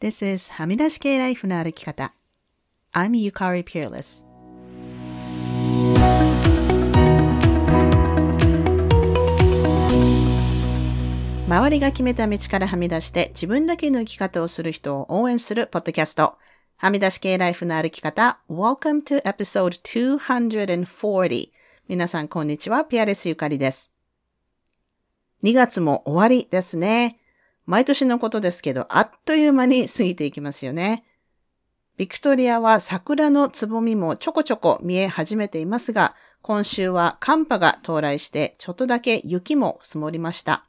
This is はみ出し系ライフの歩き方。I'm Yukari Peerless. 周りが決めた道からはみ出して自分だけの生き方をする人を応援するポッドキャスト。はみ出し系ライフの歩き方。Welcome to episode 240. 皆さんこんにちは。ピアレスゆかりです。2月も終わりですね。毎年のことですけど、あっという間に過ぎていきますよね。ビクトリアは桜のつぼみもちょこちょこ見え始めていますが、今週は寒波が到来してちょっとだけ雪も積もりました。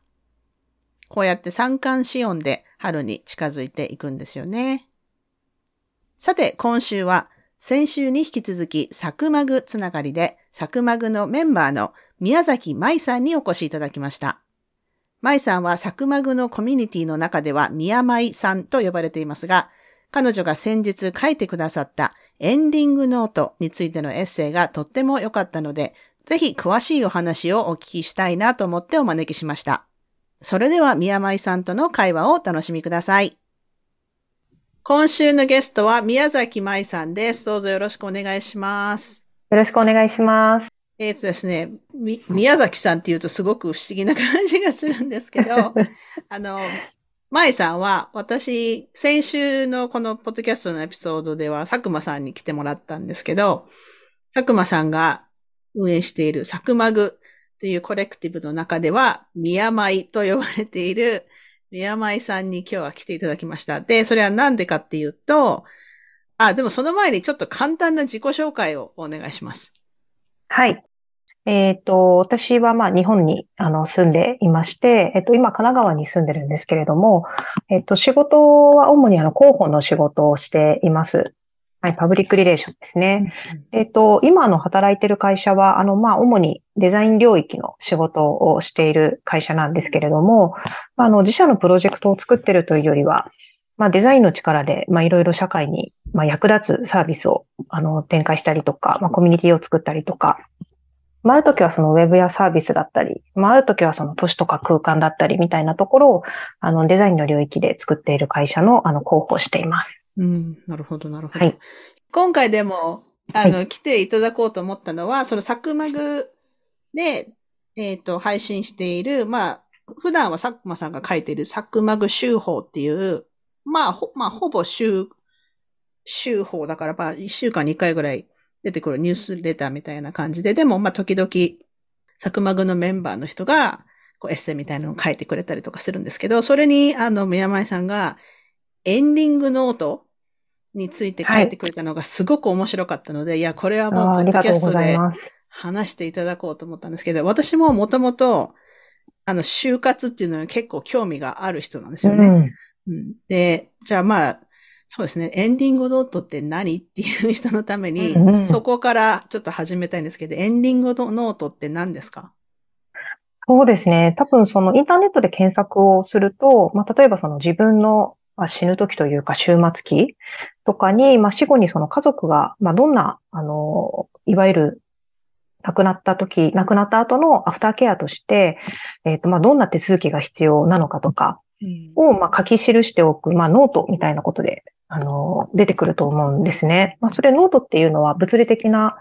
こうやって三寒四温で春に近づいていくんですよね。さて、今週は先週に引き続きサクマグつながりでサクマグのメンバーの宮崎舞さんにお越しいただきました。舞さんはサクマグのコミュニティの中では宮舞さんと呼ばれていますが、彼女が先日書いてくださったエンディングノートについてのエッセイがとっても良かったので、ぜひ詳しいお話をお聞きしたいなと思ってお招きしました。それでは宮舞さんとの会話をお楽しみください。今週のゲストは宮崎舞さんです。どうぞよろしくお願いします。よろしくお願いします。えっ、ー、とですね、宮崎さんって言うとすごく不思議な感じがするんですけど、あの、舞さんは、私、先週のこのポッドキャストのエピソードでは、佐久間さんに来てもらったんですけど、佐久間さんが運営している佐久間具というコレクティブの中では、宮舞と呼ばれている宮舞さんに今日は来ていただきました。で、それはなんでかっていうと、あ、でもその前にちょっと簡単な自己紹介をお願いします。はい。えっ、ー、と、私はまあ日本にあの住んでいまして、えっ、ー、と、今神奈川に住んでるんですけれども、えっ、ー、と、仕事は主にあの広報の仕事をしています。はい、パブリックリレーションですね。えっ、と、今の働いてる会社は、あの、まあ、主にデザイン領域の仕事をしている会社なんですけれども、あの、自社のプロジェクトを作ってるというよりは、まあ、デザインの力で、まあ、いろいろ社会に、まあ、役立つサービスを、あの、展開したりとか、まあ、コミュニティを作ったりとか、まあ、ある時はそのウェブやサービスだったり、まあ、ある時はその都市とか空間だったりみたいなところを、あの、デザインの領域で作っている会社の、あの、広報しています。うん、なるほど、なるほど。はい。今回でも、あの、はい、来ていただこうと思ったのは、そのサクマグで、えっ、ー、と、配信している、まあ、普段は佐久間さんが書いているサクマグ週報っていう、まあ、ほ、まあ、ほぼ週、週報だから、まあ、一週間に一回ぐらい出てくるニュースレターみたいな感じで、でも、まあ、時々、サクマグのメンバーの人が、こう、エッセイみたいなのを書いてくれたりとかするんですけど、それに、あの、宮前さんが、エンディングノートについて書いてくれたのがすごく面白かったので、はい、いや、これはもう、ポッドキャストで話していただこうと思ったんですけど、私ももともと、あの、就活っていうのは結構興味がある人なんですよね。うん、うん、で、じゃあまあ、そうですね。エンディングノートって何っていう人のために、うん、そこからちょっと始めたいんですけど、エンディングノートって何ですか？そうですね。多分そのインターネットで検索をすると、まあ、例えばその自分の死ぬ時というか終末期とかに、まあ、死後にその家族が、まあ、どんな、あの、いわゆる亡くなった時、亡くなった後のアフターケアとして、えっ、ー、と、まあ、どんな手続きが必要なのかとかを、まあ、書き記しておく、まあ、ノートみたいなことであの、出てくると思うんですね。まあ、それノートっていうのは物理的な、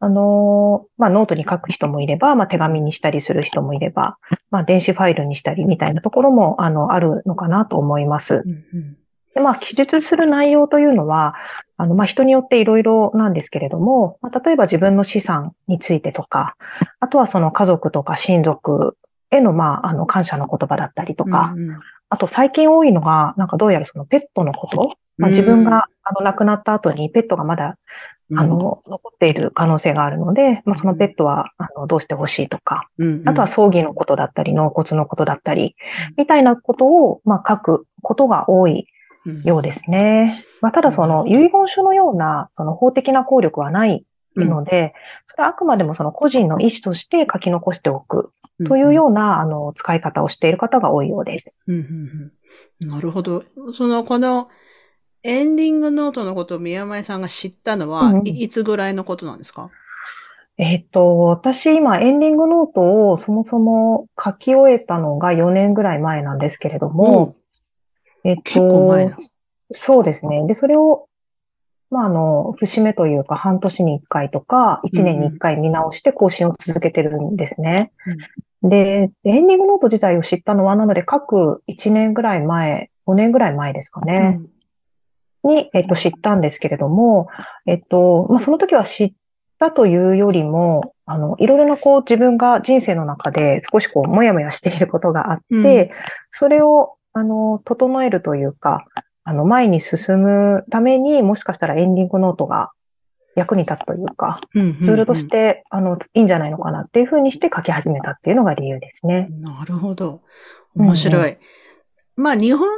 あの、まあ、ノートに書く人もいれば、まあ、手紙にしたりする人もいれば、まあ、電子ファイルにしたりみたいなところも、あの、あるのかなと思います。うんうんで、まあ、記述する内容というのは、あの、まあ、人によっていろいろなんですけれども、まあ、例えば自分の資産についてとか、あとはその家族とか親族への、まあ、あの、感謝の言葉だったりとか、うんうん、あと最近多いのが、なんかどうやらそのペットのことまあ、自分があの亡くなった後にペットがまだあの、残っている可能性があるので、まあ、そのペットは、あの、どうしてほしいとか、あとは葬儀のことだったり、納骨のことだったり、みたいなことを、まあ、書くことが多いようですね。まあ、ただ、その、遺言書のような、その法的な効力はないので、それはあくまでもその個人の意思として書き残しておくというような、あの、使い方をしている方が多いようです。なるほど。その、この、エンディングノートのことを宮前さんが知ったのは、うん、いつぐらいのことなんですか？えっと、私今エンディングノートをそもそも書き終えたのが4年ぐらい前なんですけれども、うん、えっと、結構前だ。そうですね。で、それを、まあ、あの、節目というか、半年に1回とか、1年に1回見直して更新を続けてるんですね。で、エンディングノート自体を知ったのは、なので、各1年ぐらい前、5年ぐらい前ですかね。に、えっと、知ったんですけれども、えっと、まあ、その時は知ったというよりも、あの、いろいろなこう自分が人生の中で少しこう、もやもやしていることがあって、うん、それを、あの、整えるというか、あの、前に進むためにもしかしたらエンディングノートが役に立つというか、ツールとして、あの、いいんじゃないのかなっていうふうにして書き始めたっていうのが理由ですね。なるほど。面白い。うんうん、まあ、日本、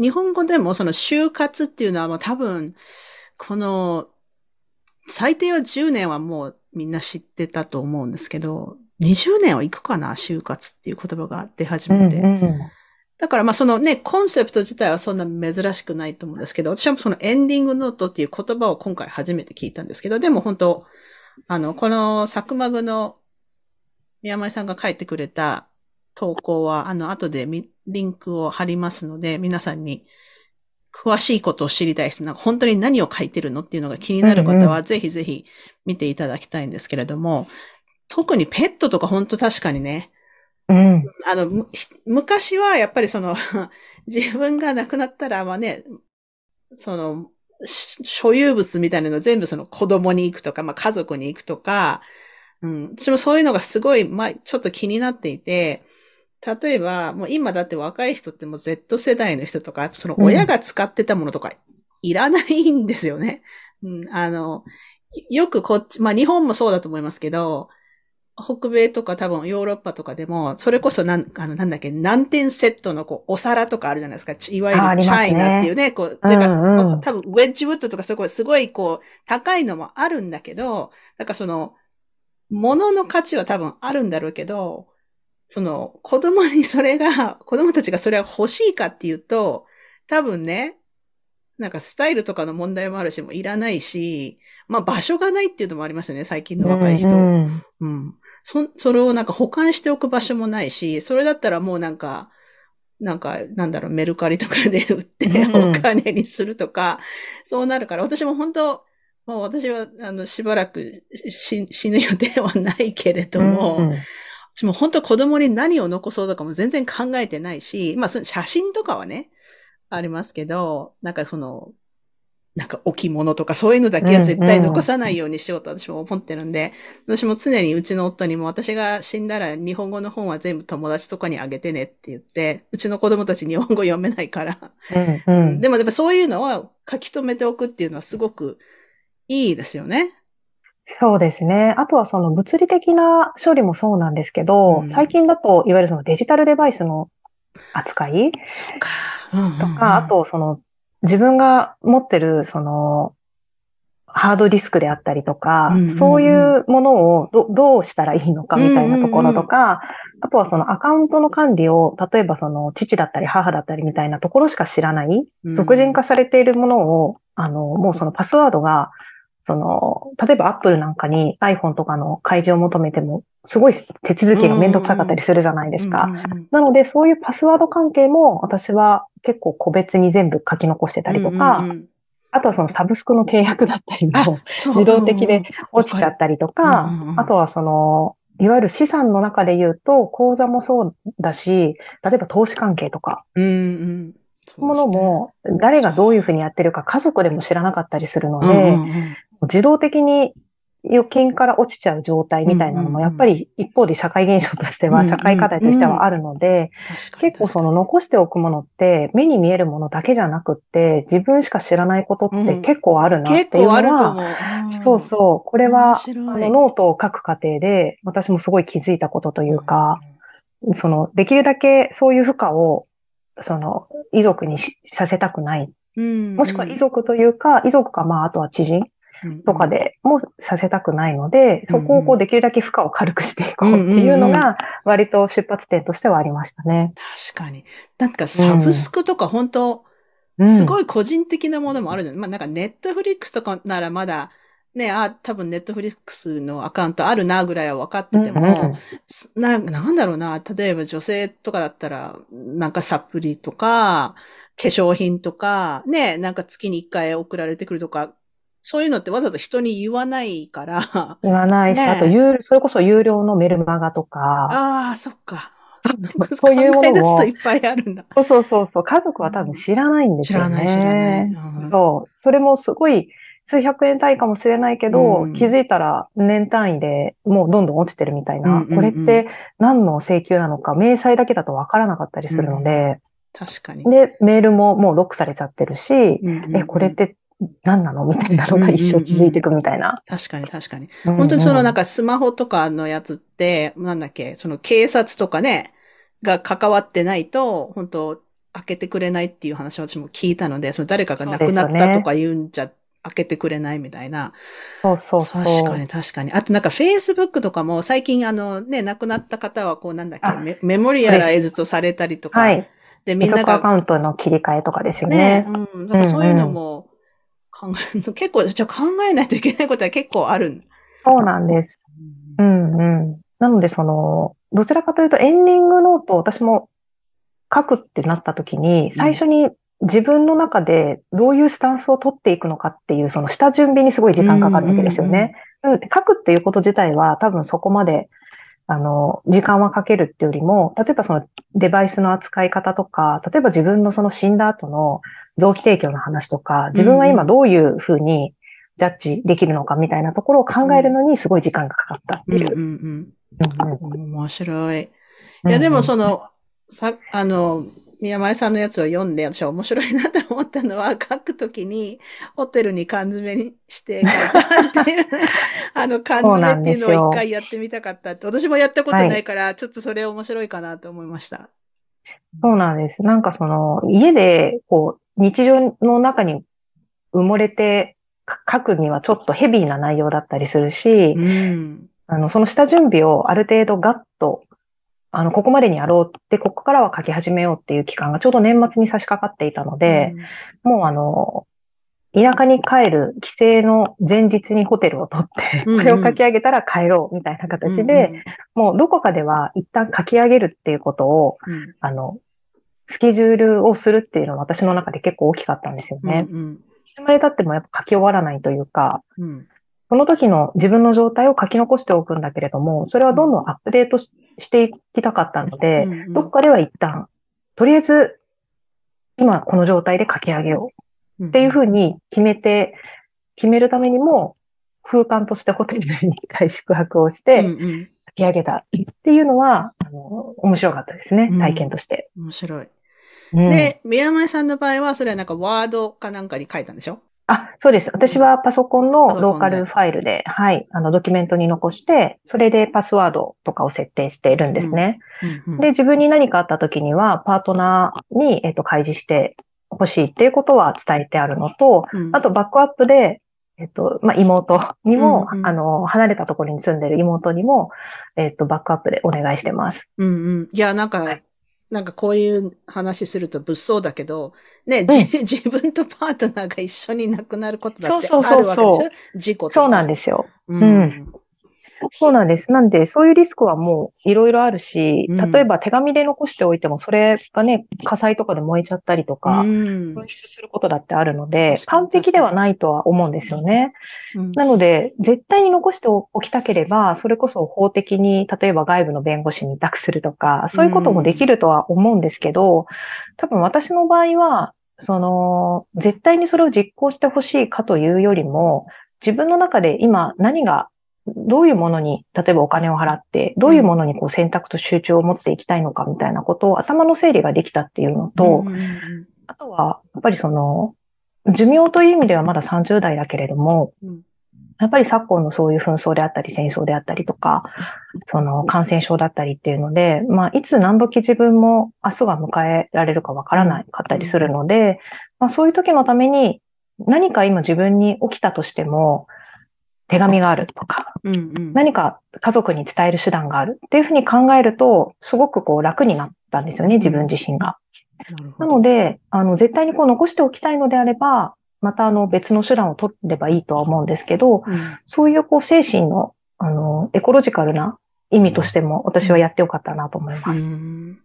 日本語でもその就活っていうのはもう多分、この、最低は10年はもうみんな知ってたと思うんですけど、20年はいくかな就活っていう言葉が出始めて。うんうんだからまあそのね、コンセプト自体はそんな珍しくないと思うんですけど、私はそのエンディングノートっていう言葉を今回初めて聞いたんですけど、でも本当、あの、このサクマグの宮前さんが書いてくれた投稿は、あの、後でリンクを貼りますので、皆さんに詳しいことを知りたい人、なんか本当に何を書いてるのっていうのが気になる方は、ぜひぜひ見ていただきたいんですけれども、特にペットとか本当確かにね、うん、あの、昔はやっぱりその 自分が亡くなったら、まあね、その、所有物みたいなの全部その子供に行くとか、まあ家族に行くとか、うん、私もそういうのがすごい、まあちょっと気になっていて、例えば、もう今だって若い人ってもう Z 世代の人とか、その親が使ってたものとかいらないんですよね。うん、あの、よくこっち、まあ日本もそうだと思いますけど、北米とか多分ヨーロッパとかでも、それこそなん、あの、なんだっけ、何点セットのこう、お皿とかあるじゃないですか。いわゆるチャイナっていうね、ねこう、てか、うんうん、多分ウェッジウッドとかすごい、すごいこう、高いのもあるんだけど、なんかその、物の価値は多分あるんだろうけど、その、子供にそれが、子供たちがそれが欲しいかっていうと、多分ね、なんかスタイルとかの問題もあるし、もういらないし、まあ場所がないっていうのもありますよね、最近の若い人。うん、うん、そ、それをなんか保管しておく場所もないし、それだったらもうなんか、なんか、なんだろう、メルカリとかで売ってお金にするとか、うん、そうなるから、私も本当、もう私は、あの、しばらく死ぬ予定はないけれども、うんうん、私も本当子供に何を残そうとかも全然考えてないし、まあ、その写真とかはね、ありますけど、なんかその、なんか置物とかそういうのだけは絶対残さないようにしようと私も思ってるんで、私も常にうちの夫にも私が死んだら日本語の本は全部友達とかにあげてねって言って、うちの子供たち日本語読めないから。うんうん、でもでもそういうのは書き留めておくっていうのはすごくいいですよね。そうですね。あとはその物理的な処理もそうなんですけど、うん、最近だといわゆるそのデジタルデバイスの扱いそうか。うんうんうん、とか、あとその自分が持ってる、その、ハードディスクであったりとか、うんうんうん、そういうものをどどうしたらいいのかみたいなところとか、あとはそのアカウントの管理を、例えばその父だったり母だったりみたいなところしか知らない、俗人化されているものを、あの、もうそのパスワードが、その、例えばアップルなんかに iPhone とかの開示を求めても、すごい手続きがめんどくさかったりするじゃないですか。なので、そういうパスワード関係も私は結構個別に全部書き残してたりとか、うんうん、あとはそのサブスクの契約だったりも自動的で落ちちゃったりとか、あとはその、いわゆる資産の中で言うと、口座もそうだし、例えば投資関係とか、うんうん。ものも、誰がどういうふうにやってるか家族でも知らなかったりするので、自動的に預金から落ちちゃう状態みたいなのも、やっぱり一方で社会現象としては、社会課題としてはあるので、結構その残しておくものって目に見えるものだけじゃなくって、自分しか知らないことって結構あるなっていうのは、結構あると思う。そうそう。これは、あのノートを書く過程で、私もすごい気づいたことというか、その、できるだけそういう負荷を、その、遺族にさせたくない。もしくは遺族というか、遺族か、まあ、あとは知人とかでもさせたくないので、そこをこうできるだけ負荷を軽くしていこうっていうのが、割と出発点としてはありましたね。確かに。なんかサブスクとか本当、すごい個人的なものもあるじゃない、まあなんかネットフリックスとかならまだ、ね、あ、多分ネットフリックスのアカウントあるなぐらいは分かってても、うんうん、な、なんだろうな、例えば女性とかだったら、なんかサプリとか、粧品とか、ね、なんか月に一回送られてくるとか、そういうのってわざわざ人に言わないから。言わないし、ねあと、有それこそ有料のメルマガとか、ああ、そっか。そういうものもいっぱいあるんだ。そうそうそうそう、家族は多分知らないんですよね。知らない、知らない。うんそう。それもすごい、数百円単位かもしれないけど、うん気づいたら年単位でもうどんどん落ちてるみたいな、うんうんうんこれって何の請求なのか、明細だけだとわからなかったりするので、確かに。で、メールももうロックされちゃってるし、うんうんうんえ、これって何なの？みたいなのが一生続いていくみたいな。確かに確かに。本本当にそのなんかスマホとかのやつって、なんだっけ、その警察とかね、が関わってないと、本当開けてくれないっていう話を私も聞いたので、その誰かが亡くなったとか言うんじゃ、開けてくれないみたいな。そうそうそう。確かに確かに。あとなんか Facebook とかも最近あのね、亡くなった方はこうなんだっけ、あメメモリアライズとされたりとか、はい。でみんながアカウントの切り替えとかですよねね。、うんかそういうのも考えるの、結構、じゃあ考えないといけないことは結構ある。そうなんです。うんうん。なので、その、どちらかというとエンディングノートを私も書くってなった時に、最初に自分の中でどういうスタンスを取っていくのかっていう、その下準備にすごい時間かかるわけですよね。なので書くっていうこと自体は多分そこまで、あの、時間はかけるってよりも、例えばそのデバイスの扱い方とか、例えば自分のその死んだ後の臓器提供の話とか、自分は今どういうふうにジャッジできるのかみたいなところを考えるのにすごい時間がかかったっていう。うんうんうんうん。面白い。いうんや、でもその、さ、あの、宮前さんのやつを読んで、私は面白いなと思ったのは、書くときに、ホテルに缶詰にして書いたっていう、あの、缶詰っていうのを一回やってみたかったって、私もやったことないから、ちょっとそれ面白いかなと思いました。そうなんです。なんかその、家で、こう、日常の中に埋もれてか書くにはちょっとヘビーな内容だったりするし、うん。あの、その下準備をある程度ガッと、あの、ここまでにやろうって、ここからは書き始めようっていう期間がちょうど年末に差し掛かっていたので、もうあの、田舎に帰る帰省の前日にホテルを取って、うんうん。これを書き上げたら帰ろうみたいな形で、もうどこかでは一旦書き上げるっていうことを、うん、うんあの、スケジュールをするっていうのは私の中で結構大きかったんですよね。うんいつまで経ってもやっぱ書き終わらないというか、うん。その時の自分の状態を書き残しておくんだけれども、それはどんどんアップデートししていきたかったので、うんうん。どっかでは一旦、とりあえず、今この状態で書き上げようっていうふうに決めて、決めるためにも、空間としてホテルに一回宿泊をしうんてうん。書き上げた。っていうのは、あの、面白かったですねうん、体験として。面白い。うん。で、宮前さんの場合は、それはなんかワードかなんかに書いたんでしょ？あ、そうです。私はパソコンのローカルファイルで、はい、あの、ドキュメントに残して、それでパスワードとかを設定しているんですね。うんうん。で、自分に何かあった時には、パートナーに、えっと、開示してほしいっていうことは伝えてあるのと、うんあと、バックアップで、えっと、まあ、妹にも、うんうんあの、離れたところに住んでる妹にも、えっと、バックアップでお願いしてます。うんうん。いや、なんか、はいなんかこういう話すると物騒だけど、ね、じ 自分とパートナーが一緒に亡くなることだってそうそうそうあるわけでしょ？事故とか。そうなんですよ。ううんん。そうなんです。なんで、そういうリスクはもういろいろあるし、うん例えば手紙で残しておいても、それがね、火災とかで燃えちゃったりとか、うん紛失することだってあるので、完璧ではないとは思うんですよね。うんなので、絶対に残しておきたければ、それこそ法的に、例えば外部の弁護士に委託するとか、そういうこともできるとは思うんですけど、多分私の場合は、その、絶対にそれを実行してほしいかというよりも、自分の中で今何が、どういうものに、例えばお金を払って、どういうものにこう選択と集中を持っていきたいのかみたいなことを頭の整理ができたっていうのと、あとは、やっぱりその、寿命という意味ではまだ30代だけれども、うん。やっぱり昨今のそういう紛争であったり戦争であったりとか、その感染症だったりっていうので、まあ、いつ何時自分も明日が迎えられるかわからないかったりするので、まあ、そういう時のために何か今自分に起きたとしても、手紙があるとか、うんうん何か家族に伝える手段があるっていうふうに考えると、すごくこう楽になったんですよね、自分自身が。なので、あの、絶対にこう残しておきたいのであれば、またあの別の手段を取ればいいとは思うんですけど、うんそういうこう精神の、あの、エコロジカルな意味としても私はやってよかったなと思います。うん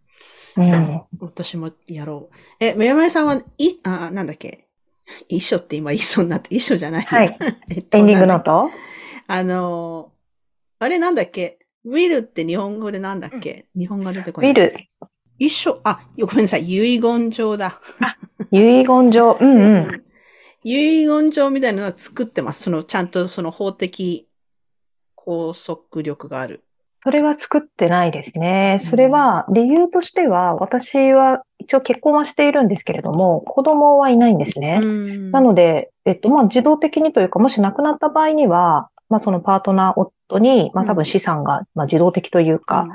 うん。私もやろう。え、めやまやさんは、い、あ、なんだっけ？一緒って今言いそうになって、一緒じゃない。はい。えっとエンディングノートあのー、あれなんだっけ？ウィルって日本語でなんだっけ、日本語出てこない。ウィル、遺緒、あ、ごめんなさい、遺言状だ。言状。うんうん。遺言状みたいなのは作ってます。その、ちゃんとその法的拘束力がある。それは作ってないですね。うん。それは、理由としては、私は一応結婚はしているんですけれども、子供はいないんですね。ん。なので、えっと、まあ、自動的にというか、もし亡くなった場合には、まあ、そのパートナー夫に、まあ、多分資産が、まあ、自動的というか、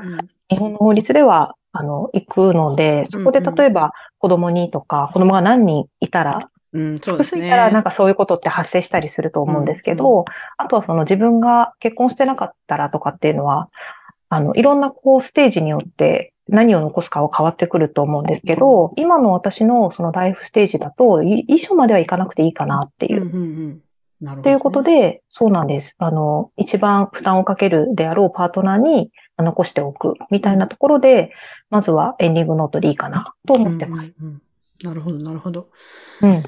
日本の法律では、あの、行くので、そこでうんうん。例えば子供にとか、子供が何人いたら、うん、そうですね。いたらなんかそういうことって発生したりすると思うんですけど、あとはその自分が結婚してなかったらとかっていうのは、あの、いろんなこうステージによって何を残すかは変わってくると思うんですけど、今の私のそのライフステージだと、い遺書まではいかなくていいかなっていう。うんうんうん。なるほど、ということ、で、そうなんです。あの、一番負担をかけるであろうパートナーに残しておくみたいなところで、まずはエンディングノートでいいかなと思ってます。うんうんうんなるほど、なるほど。うん。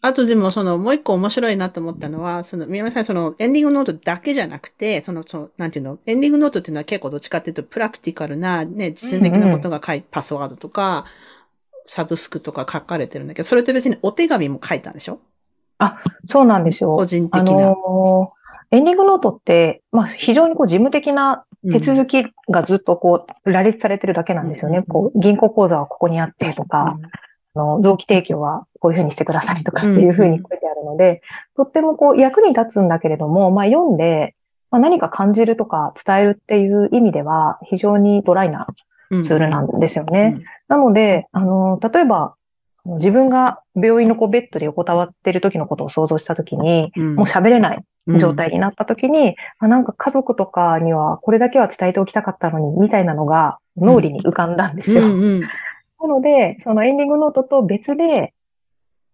あとでも、その、もう一個面白いなと思ったのは、その、宮本さん、その、エンディングノートだけじゃなくて、その、その、なんていうの、エンディングノートっていうのは結構どっちかっていうと、プラクティカルな、ね、実践的なことが書い、パスワードとか、サブスクとか書かれてるんだけど、それと別にお手紙も書いたんでしょ？そうなんですよ。個人あ的な。のーエンディングノートって、まあ、非常にこう事務的な手続きがずっとこう、羅列されてるだけなんですよね。うんこう、銀行口座はここにあってとか、あの、臓器提供はこういうふうにしてくださいとかっていうふうに書いてあるので、とってもこう役に立つんだけれども、まあ読んで、まあ、何か感じるとか伝えるっていう意味では非常にドライなうんツールなんですようね。ん。なので、あの、例えば、自分が病院のこうベッドで横たわってる時のことを想像した時に、うん。もう喋れない状態になった時に、あなんか家族とかにはこれだけは伝えておきたかったのに、みたいなのが脳裏に浮かんだんですよ。なので、そのエンディングノートと別で、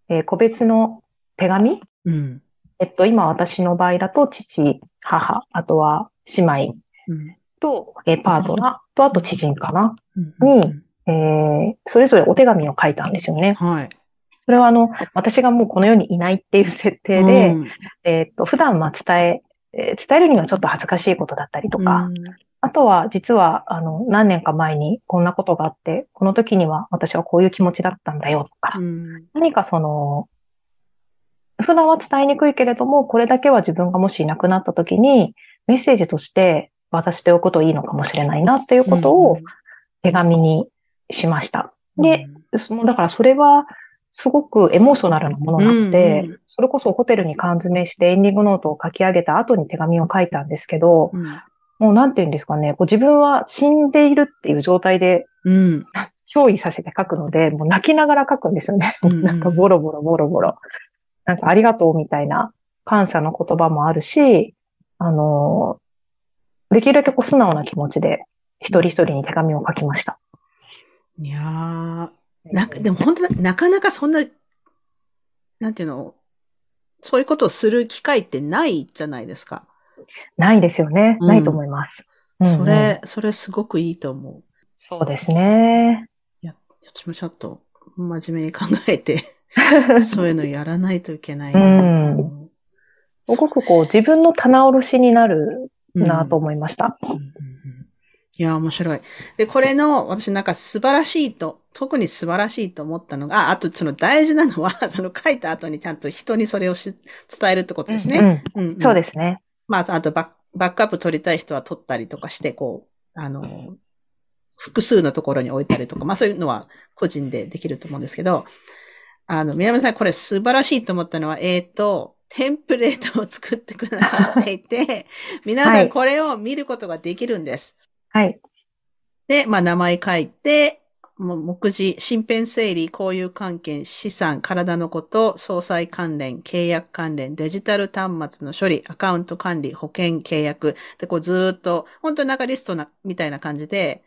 えー個別の手紙？うんえっと、今私の場合だと父、母、あとは姉妹うんと、えーパートナーと、あと知人かな？うんにえーそれぞれお手紙を書いたんですよね。はい。それはあの、私がもうこの世にいないっていう設定で、うんえーっと、普段まあ伝え、えー伝えるにはちょっと恥ずかしいことだったりとか、あとは実はあの、何年か前にこんなことがあって、この時には私はこういう気持ちだったんだよとか、うん。何かその、普段は伝えにくいけれども、これだけは自分がもしいなくなった時に、メッセージとして渡しておくといいのかもしれないなっていうことを手紙にしました。で、そのだからそれはすごくエモーショナルなものなので、うんうん。それこそホテルに缶詰してエンディングノートを書き上げた後に手紙を書いたんですけど、うんもうなんて言うんですかね、こう自分は死んでいるっていう状態でうん憑依させて書くので、もう泣きながら書くんですよね。なんかボロボロボロボロ。なんかありがとうみたいな感謝の言葉もあるし、あのーできるだけこう素直な気持ちで一人一人に手紙を書きました。いやー、なんか、でも本当だ、なかなかそんな、なんていうの、そういうことをする機会ってないじゃないですか。ないですよね。うんないと思います。うんうんそれ、それすごくいいと思う。そうですね。私もちょっと真面目に考えて、そういうのやらないといけないうんなと思う。すごくこう自分の棚卸しになるうんなと思いました。うんうんうんいや、面白い。で、これの、私なんか素晴らしいと、特に素晴らしいと思ったのが、ああとその大事なのは、その書いた後にちゃんと人にそれをし伝えるってことですね。うんうんうんそうですね。まあ、あとバックアップ取りたい人は取ったりとかして、こう、あの、複数のところに置いたりとか、まあそういうのは個人でできると思うんですけど、あの、宮山さん、これ素晴らしいと思ったのは、えっ、と、テンプレートを作ってくださっていて、皆さはいんこれを見ることができるんです。はい。で、まあ名前書いて、もう目次、身辺整理、交友関係、資産、体のこと、総裁関連、契約関連、デジタル端末の処理、アカウント管理、保険、契約。で、こうずーっと、本当になんかリストな、みたいな感じで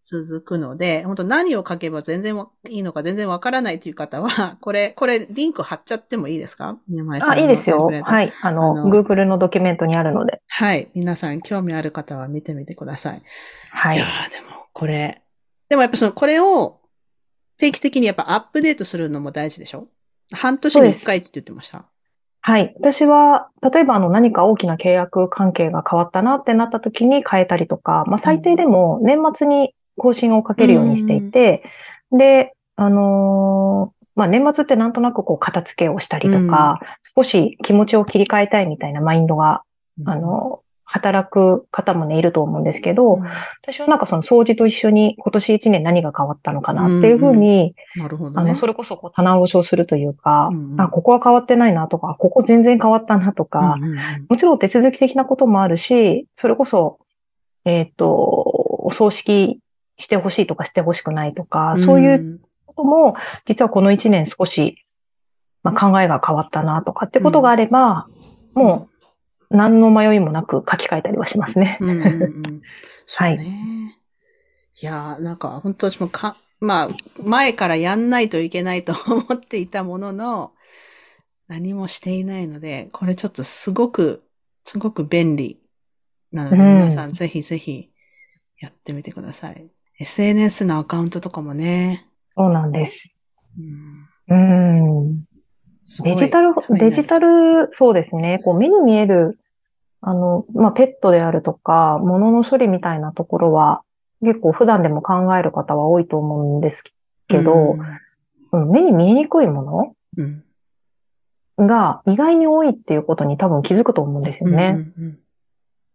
続くので、本当何を書けば全然わいいのか全然わからないという方は、これ、これ、リンク貼っちゃってもいいですか？宮前さんあ、のいいですよ。はい。あの、あの Google のドキュメントにあるので。はい。皆さん興味ある方は見てみてください。はいいや。ーでも、これ、でもやっぱその、これを定期的にやっぱアップデートするのも大事でしょ？半年に一回って言ってました。はい。私は、例えばあの何か大きな契約関係が変わったなってなった時に変えたりとか、まあ最低でも年末に更新をかけるようにしていて、で、あのーまあ年末ってなんとなくこう片付けをしたりとか、少し気持ちを切り替えたいみたいなマインドが、あの、働く方もね、いると思うんですけど、うん、私はなんかその掃除と一緒に今年一年何が変わったのかなっていうふうに、なるほどね。あの、それこそこう棚卸しをするというか、うんうん。あ、ここは変わってないなとか、ここ全然変わったなとか、うんうんうん。もちろん手続き的なこともあるし、それこそ、えっ、と、お葬式してほしいとかしてほしくないとか、そういうことも、実はこの一年少し、まあ、考えが変わったなとかってことがあれば、もう何の迷いもなく書き換えたりはしますね。うんうんうん。そうね。いやー、なんか本当私もか、まあ、前からやんないといけないと思っていたものの、何もしていないので、これちょっとすごく、すごく便利なので、うん皆さんぜひぜひやってみてください。SNS のアカウントとかもね。そうなんです。うんうん。デジタルデジタル、そうですね。こう目に見える、あの、まあ、ペットであるとか、物の処理みたいなところは、結構普段でも考える方は多いと思うんですけど、うん。目に見えにくいもうん、のが意外に多いっていうことに多分気づくと思うんですよね。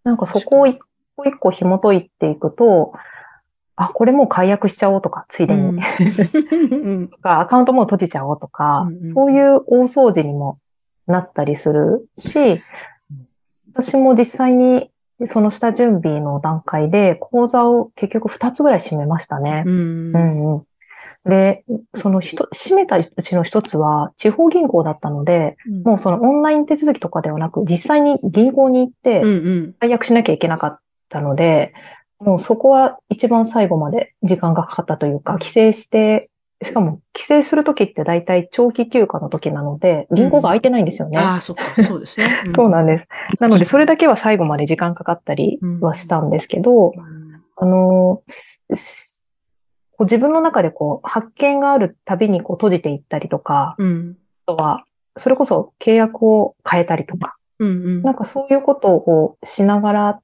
なんかそこを一個一個紐解いていくと、あ、これもう解約しちゃおうとか、ついでに。うん アカウントもう閉じちゃおうとか、うんうんそういう大掃除にもなったりするし、私も実際にその下準備の段階で講座を結局2つぐらい閉めましたね。うんうんうん。で、そのひと閉めたうちの一つは地方銀行だったので、もうそのオンライン手続きとかではなく、実際に銀行に行ってうんうん解約しなきゃいけなかったので、もうそこは一番最後まで時間がかかったというか、帰省して、しかも帰省するときって大体長期休暇の時なので、銀行が空いてないんですよね。ああ、そっか、そうですね。そうなんです。なので、それだけは最後まで時間かかったりはしたんですけど、あの、しこう自分の中でこう、発見があるたびにこう閉じていったりとか、うん。あとは、それこそ契約を変えたりとか、うんうん。なんかそういうことをこうしながら、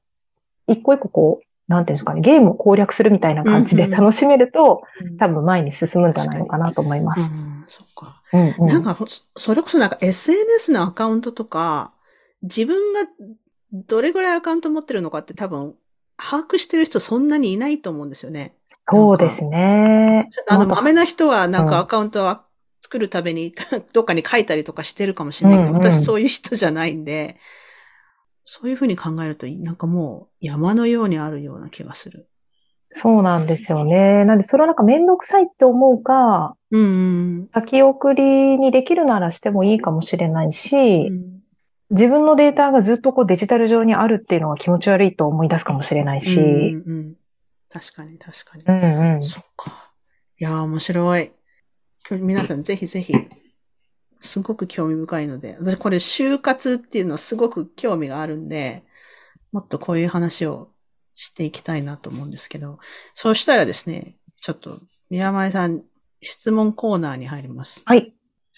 一個一個こう、なんていうんですかね、ゲームを攻略するみたいな感じでうんうん楽しめると、うん多分前に進むんじゃないのかなと思います。うん、そっか。うんうんなんか、ほそれこそなんか SNS のアカウントとか、自分がどれぐらいアカウント持ってるのかって多分、把握してる人そんなにいないと思うんですよね。そうですね。あの、豆な人はなんうんかアカウントは作るために どっかに書いたりとかしてるかもしれないけど、うんうん私そういう人じゃないんで、そういうふうに考えると、なんかもう山のようにあるような気がする。そうなんですよね。なんで、それはなんかめんどくさいって思うか、うんうん先送りにできるならしてもいいかもしれないし、うん。自分のデータがずっとこうデジタル上にあるっていうのが気持ち悪いと思い出すかもしれないし、うんうんうん確かに確かに。うんうん。そっか。いやー、面白い。皆さんぜひぜひ、すごく興味深いので、私これ就活っていうのはすごく興味があるんで、もっとこういう話をしていきたいなと思うんですけど、そうしたらですね、ちょっと宮前さん質問コーナーに入ります。はい。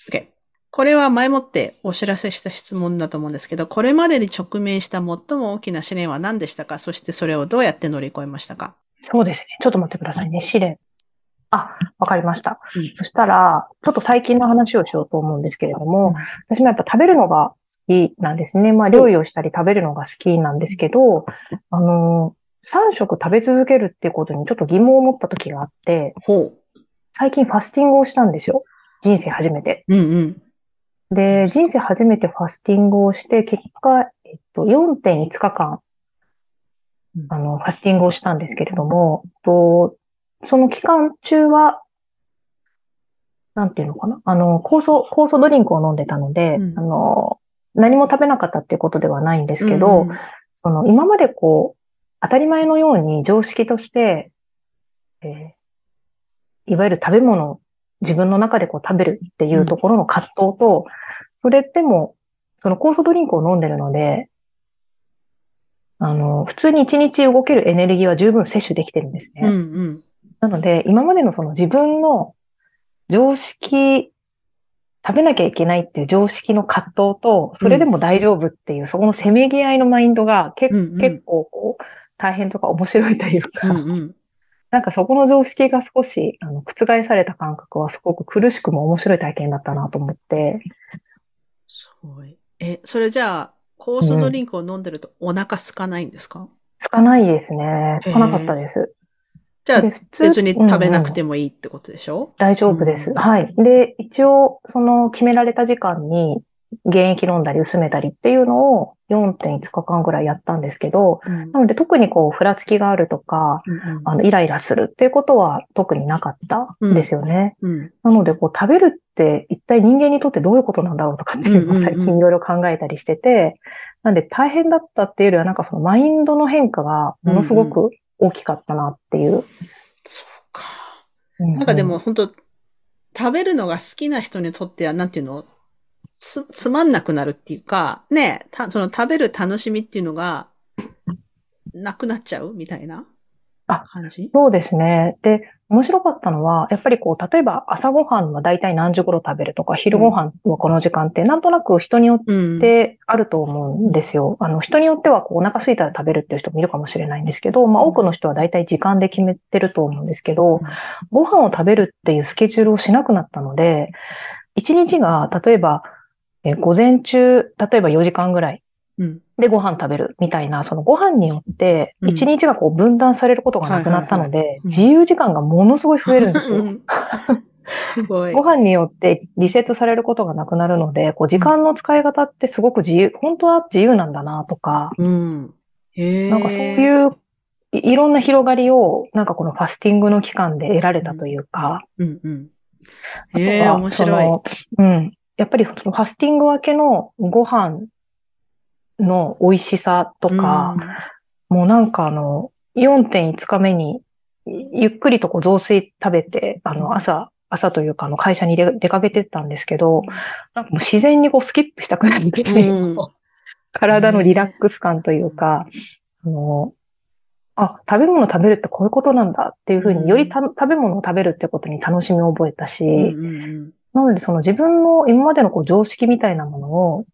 OK。これは前もってお知らせした質問だと思うんですけど、これまでに直面した最も大きな試練は何でしたか？そしてそれをどうやって乗り越えましたか？そうですね。ちょっと待ってくださいね。試練。あ、わかりました。うんそしたら、ちょっと最近の話をしようと思うんですけれども、うん私もやっぱ食べるのが好きなんですね。まあ、料理をしたり食べるのが好きなんですけど、あの3食食べ続けるっていうことにちょっと疑問を持った時があって、ほ最近ファスティングをしたんですよ。人生初めて。う。うんうん。で、人生初めてファスティングをして、結果、えっと、4.5日間うん、あの、ファスティングをしたんですけれども、とその期間中は、なんていうのかな？あの、酵素、酵素ドリンクを飲んでたので、うんあの、何も食べなかったっていうことではないんですけど、うんその、今までこう、当たり前のように常識として、えーいわゆる食べ物を自分の中でこう食べるっていうところの葛藤と、それでも、その酵素ドリンクを飲んでるので、あの、普通に一日動けるエネルギーは十分摂取できてるんですね。うんうん。なので、今までのその自分の常識、食べなきゃいけないっていう常識の葛藤と、それでも大丈夫っていう、そこのせめぎ合いのマインドが結,、うんうん結構こう、大変とか面白いというか、うんうん。なんかそこの常識が少し、あの、覆された感覚はすごく苦しくも面白い体験だったなと思って、すごい。え、それじゃあ、酵素ドリンクを飲んでるとお腹空かないんですか、つかないですね。つかなかったです。じゃあ別に食べなくうんうんてもいいってことでしょ、大丈夫です。うん。はい。で、一応、その決められた時間に、原液飲んだり薄めたりっていうのを4.5日間ぐらいやったんですけど、うん。なので特にこう、ふらつきがあるとか、うんうん。あの、イライラするっていうことは特になかったん。ですよね。うん。なので、こう、食べるって一体人間にとってどういうことなんだろうとかっていうのを最うんうんうん。近いろいろ考えたりしてて、なんで大変だったっていうよりは、なんかそのマインドの変化がものすごく大きかったなっていう。そうか。ななんかでも、本当食べるのが好きな人にとっては、なんていうの？つ、つまんなくなるっていうか、ねたその食べる楽しみっていうのが、なくなっちゃうみたいなあ感じ？そうですね。で、面白かったのは、やっぱりこう、例えば朝ごはんは大体何時頃食べるとか、昼ごはんはこの時間って、なんとなく人によっうん。てあると思うんですよ。あの、人によってはこうお腹空いたら食べるっていう人もいるかもしれないんですけど、まあ多くの人は大体時間で決めてると思うんですけど、ご飯を食べるっていうスケジュールをしなくなったので、一日が、例えば、え午前中、例えば4時間ぐらいうん。でご飯食べるみたいな、そのご飯によって、うん一日がこう分断されることがなくなったのはいで、うん自由時間がものすごい増えるんですよ。うんすごい。ご飯によってリセットされることがなくなるので、こう時間の使い方ってすごく自由、本当は自由なんだなとか、うん。なんかそういういいろんな広がりを、なんかこのファスティングの期間で得られたというか、うんうん。あとへえ、は面白い。そのうん。やっぱりそのファスティング明けのご飯の美味しさとか、もうなんかあの、4.5日目に、ゆっくりとこう雑炊食べて、あの、朝、朝というかあの会社に出出かけてったんですけど、なんかもう自然にこうスキップしたくなるぐらいの体のリラックス感というか、あの、あ、食べ物食べるってこういうことなんだっていうふううん。に、よりた食べ物を食べるってことに楽しみを覚えたし、うんうんうん。なので、その自分の今までのこう常識みたいなものを、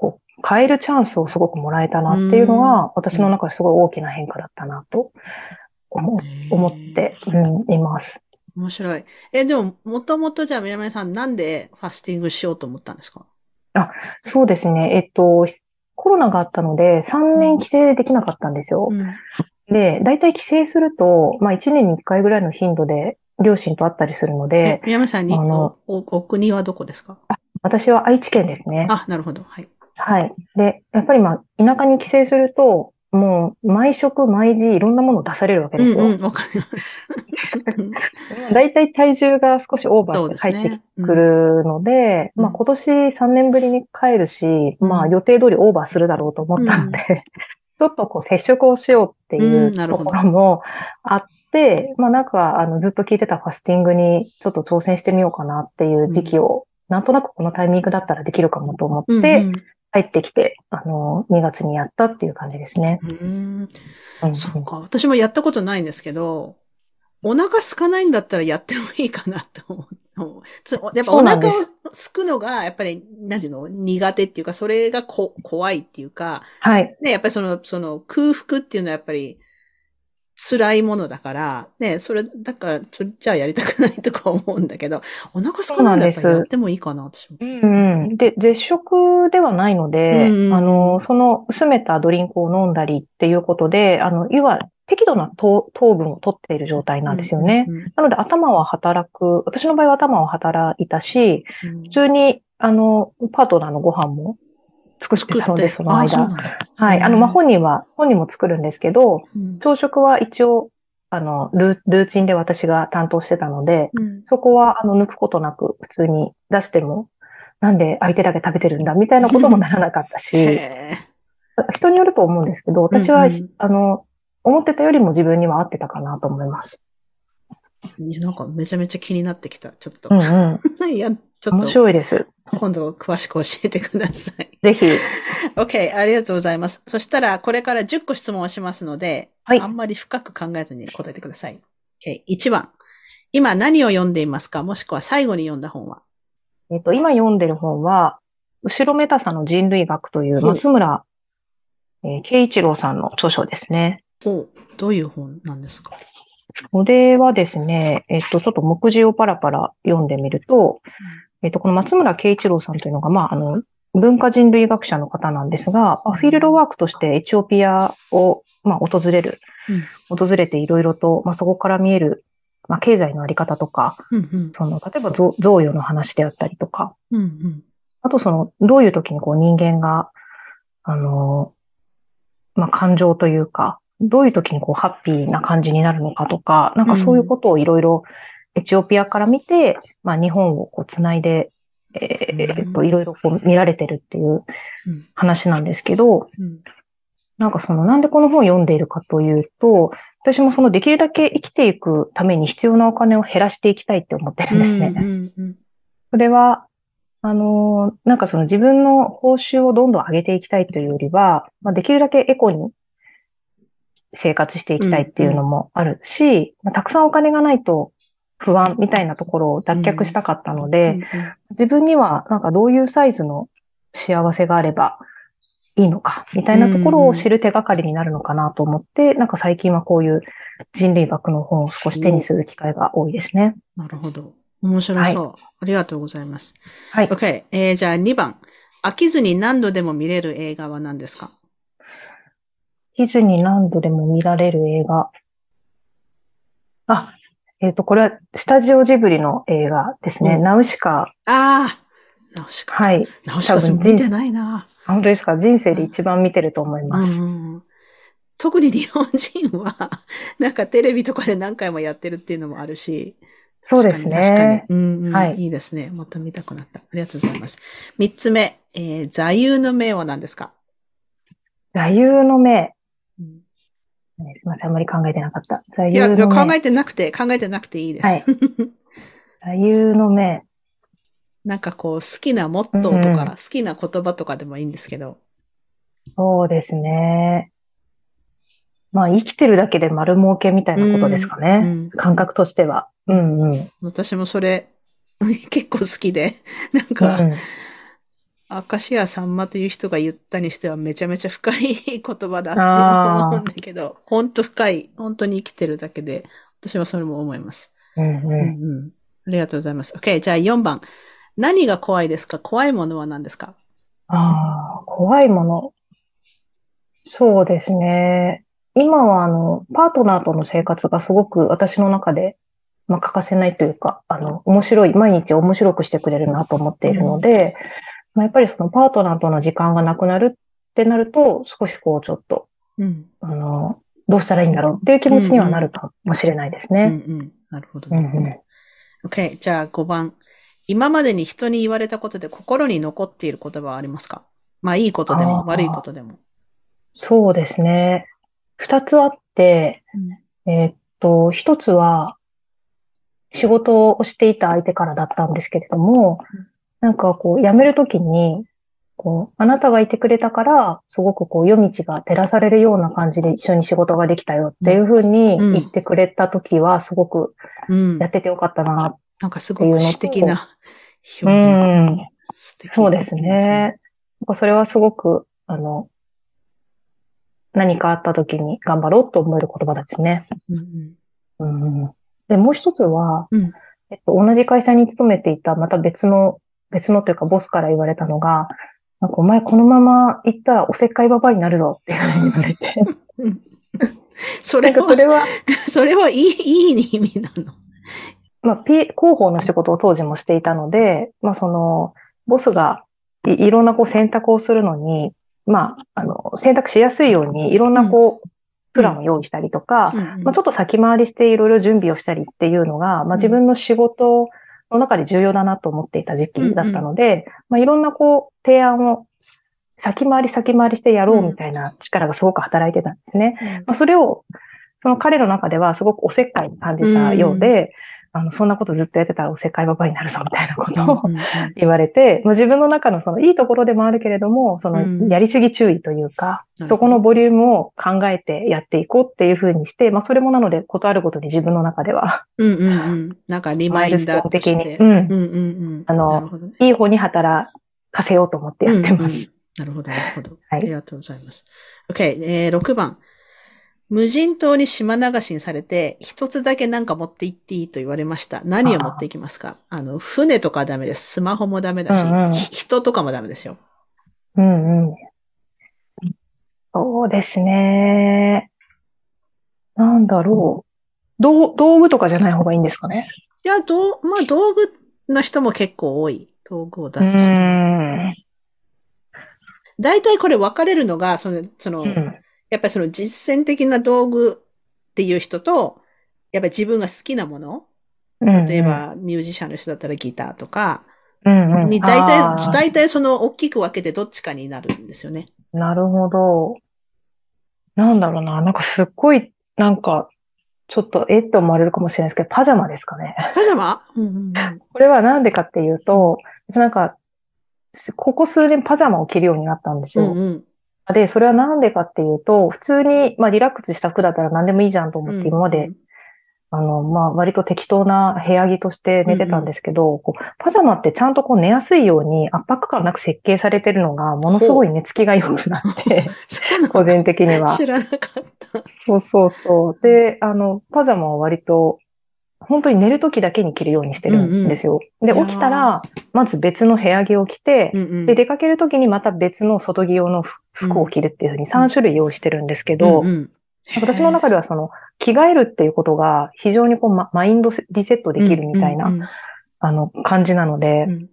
こう、変えるチャンスをすごくもらえたなっていうのうんが、私の中ですごい大きな変化だったなと思思って、うん、います。面白い。え、でも、もともとじゃあ、宮前さん、なんでファスティングしようと思ったんですか？そうですね。えっと、コロナがあったので、3年帰省できなかったんですよ。うん。で、大体帰省すると、まあ1年に1回ぐらいの頻度で両親と会ったりするのえで、、宮前さんに、あのお、おお国はどこですか？私は愛知県ですね。あ、なるほど。はい。はい。で、やっぱりまあ、田舎に帰省すると、もう、毎食、毎時、いろんなものを出されるわけですよ。うんうん、わかります。だいたい体重が少しオーバーして帰ってくるので、うん。まあ今年3年ぶりに帰るし、うん。まあ予定通りオーバーするだろうと思ったので、ちょっとこう接触をしようっていうところもあって、まあなんかあのずっと聞いてたファスティングにちょっと挑戦してみようかなっていう時期を、なんとなくこのタイミングだったらできるかもと思って、帰ってきて、あの、2月にやったっていう感じですね。うんうんそっか。私もやったことないんですけど、お腹空かないんだったらやってもいいかなと思う。つやっぱお腹をすすくのが、やっぱり、なんていうの？苦手っていうか、それがこ怖いっていうか、はい。ね、やっぱりその、その空腹っていうのはやっぱり辛いものだから、ね、それ、だから、ちょ、じゃあやりたくないとか思うんだけど、お腹空かないんだったらやってもいいかな、私も。うんうん。で、絶食ではないので、うんうんあの、その薄めたドリンクを飲んだりっていうことで、あの、要は適度な糖糖分を取っている状態なんですよね。うんうんなので頭は働く、私の場合は頭は働いたし、うん普通に、あの、パートナーのご飯も作ってたので、そのあ、そう間。はい。あの、まあ、うん本人は、本人も作るんですけど、うん朝食は一応、あの、ルールーチンで私が担当してたので、うんそこは、あの、抜くことなく、普通に出しても、なんで相手だけ食べてるんだ、みたいなこともならなかったし、へ人によると思うんですけど、私は、うんうんあの、思ってたよりも自分には合ってたかなと思います。ーいやなんかめちゃめちゃ気になってきた、ちょっとう。んうん。いや、ちょっ面と、白いです。今度詳しく教えてください。ぜひ。OK、ありがとうございます。そしたら、これから10個質問をしますので、はいあんまり深く考えずに答えてください。OK、1番。今何を読んでいますか？もしくは最後に読んだ本はえっと、今読んでる本は、後ろめたさの人類学という松村、えー慶一郎さんの著書ですね。おどういう本なんですか？これはですね、えっと、ちょっと目次をパラパラ読んでみると、えっと、この松村慶一郎さんというのが、まあ、あの、文化人類学者の方なんですが、まあフィールドワークとしてエチオピアを、まあ、訪れる、訪れていろいろと、まあ、そこから見える、まあ、経済のあり方とか、うんうん。その、例えば贈贈与の話であったりとか、うんうん。あとその、どういう時にこう人間が、あの、まあ、感情というか、どういう時にこうハッピーな感じになるのかとか、なんかそういうことをいろいろエチオピアから見て、まあ、日本をこうつないで、えーっと、いろいろこう見られてるっていううん。話なんですけど、うん。なんかその、なんでこの本を読んでいるかというと、私もそのできるだけ生きていくために必要なお金を減らしていきたいって思ってるんですね。うんうんうん。それは、あのーなんかその自分の報酬をどんどん上げていきたいというよりは、まあ、できるだけエコに生活していきたいっていうのもあるし、まあ、たくさんお金がないと不安みたいなところを脱却したかったので、自分にはなんかどういうサイズの幸せがあればいいのか、みたいなところを知る手がかりになるのかなと思って、なんか最近はこういう人類学の本を少し手にする機会が多いですね。なるほど。面白そう。ありがとうございます。はい。OK。えー、じゃあ2番。飽きずに何度でも見れる映画は何ですか？飽きずに何度でも見られる映画。あ、えっ、と、これはスタジオジブリの映画ですね。うんナウシカ。ああナウシカ。はい。ナウシカ見てないな。本当ですか？人生で一番見てると思います。うん特に日本人は、なんかテレビとかで何回もやってるっていうのもあるし。そうですねうんうんはいいいですね。また見たくなった。ありがとうございます。三つ目、えー座右の銘は何ですか、座右の銘。うんすみません、あんまり考えてなかった。座右いや、いや。考えてなくて、考えてなくていいです。はい 座右の銘。なんかこう、好きなモットーとか、うん好きな言葉とかでもいいんですけど。そうですね。まあ、生きてるだけで丸儲けみたいなことですかね。うん感覚としては。うんうん。私もそれ、結構好きで、なんか、うん明石家さんまという人が言ったにしてはめちゃめちゃ深い言葉だって思うんだけど、本当深い、本当に生きてるだけで、私はそれも思います。うんうんうんうん。ありがとうございます。OK、じゃあ4番。何が怖いですか？怖いものは何ですか？ああ、怖いもの。そうですね。今は、あの、パートナーとの生活がすごく私の中で、まあ、欠かせないというか、あの、面白い、毎日面白くしてくれるなと思っているので、まあ、やっぱりそのパートナーとの時間がなくなるってなると、少しこう、ちょっと、うん。あの、どうしたらいいんだろうっていう気持ちにはなるかもしれないですうんうね。ん。なるほど。うんなるほど。OK、じゃあ5番。今までに人に言われたことで心に残っている言葉はありますか？まあいいことでも悪いことでも。そうですね。二つあって、えーっと、一つは、仕事をしていた相手からだったんですけれどもうん、なんかこう、辞めるときに、こう、あなたがいてくれたから、すごくこう、夜道が照らされるような感じで一緒に仕事ができたよっていうふうにうん言ってくれたときは、すごくうん。やっててよかったな。なんかすごく詩的なう表現。ん。素敵そうですね。なんかそれはすごく、あの、何かあったときに頑張ろうと思える言葉ですね。うんうんうんで、もう一つは、うんえっと、同じ会社に勤めていた、また別の、別のというか、ボスから言われたのが、なんか、お前このまま行ったらおせっかいババアになるぞっていうふうに言われて。う んそれなんか、そは、れは、それはいい、いい意味なの？まあ、P、広報の仕事を当時もしていたので、まあ、その、ボスがいいろんなこう選択をするのに、まあ、あの、選択しやすいように、いろんなこう、プランを用意したりとか、まあ、ちょっと先回りしていろいろ準備をしたりっていうのが、まあ、自分の仕事の中で重要だなと思っていた時期だったので、まあ、いろんなこう提案を先回り先回りしてやろうみたいな力がすごく働いてたんですね。まあ、それを、その彼の中ではすごくおせっかいに感じたようで、あの、そんなことずっとやってたらおせっかいばばになるぞみたいなことをうんうんうん言われて、まあ自分の中のそのいいところでもあるけれども、そうんのやりすぎ注意というか、なるほどそこのボリュームを考えてやっていこうっていうふうにして、まあそれもなので、ことあるごとに自分の中では、うんうんうん。なんかリマインダー的にうんうんうんうん。あのねいい方に働かせようと思ってやってます。うんうんなるほど、なるほど。はいありがとうございます。OK、えー、6番。無人島に島流しにされて、一つだけなんか持って行っていいと言われました。何を持っていきますか？あの、船とかダメです。スマホもダメだし、うんうんひ人とかもダメですよ。うんうん。そうですね。なんだろう。道道具とかじゃない方がいいんですかね？いや、どう、まあ、道具の人も結構多い。道具をう出す人。ん。大体これ分かれるのが、その、その、うんやっぱりその実践的な道具っていう人と、やっぱり自分が好きなもの、例え、ばミュージシャンの人だったらギターとか、うんうん、に大あ体、ー大体その大きく分けてどっちかになるんですよね。なるほど。なんだろうな。なんかすっごい、なんか、ちょっと、えって思われるかもしれないですけど、パジャマですかね。パジャマ？うんうんうん。これはなんでかっていうと、なんか、ここ数年パジャマを着るようになったんですよ。うんうん。で、それはなんでかっていうと、普通に、まあ、リラックスした服だったら何でもいいじゃんと思って、今まで、あの、まあ、割と適当な部屋着として寝てたんですけど、こうパジャマってちゃんとこう寝やすいように圧迫感なく設計されてるのが、ものすごい寝つきが良くなって、個人的には。知らなかった。そうそうそう。で、あの、パジャマは割と、本当に寝るときだけに着るようにしてるんですよ。で、いやー。起きたら、まず別の部屋着を着て、うんうん。で、出かけるときにまた別の外着用の服を着るっていうふうに3種類用意してるんですけど、うんうん。私の中ではその、着替えるっていうことが非常にこう、まマインドリセットできるみたいな、うんうんあの、感じなので、うん。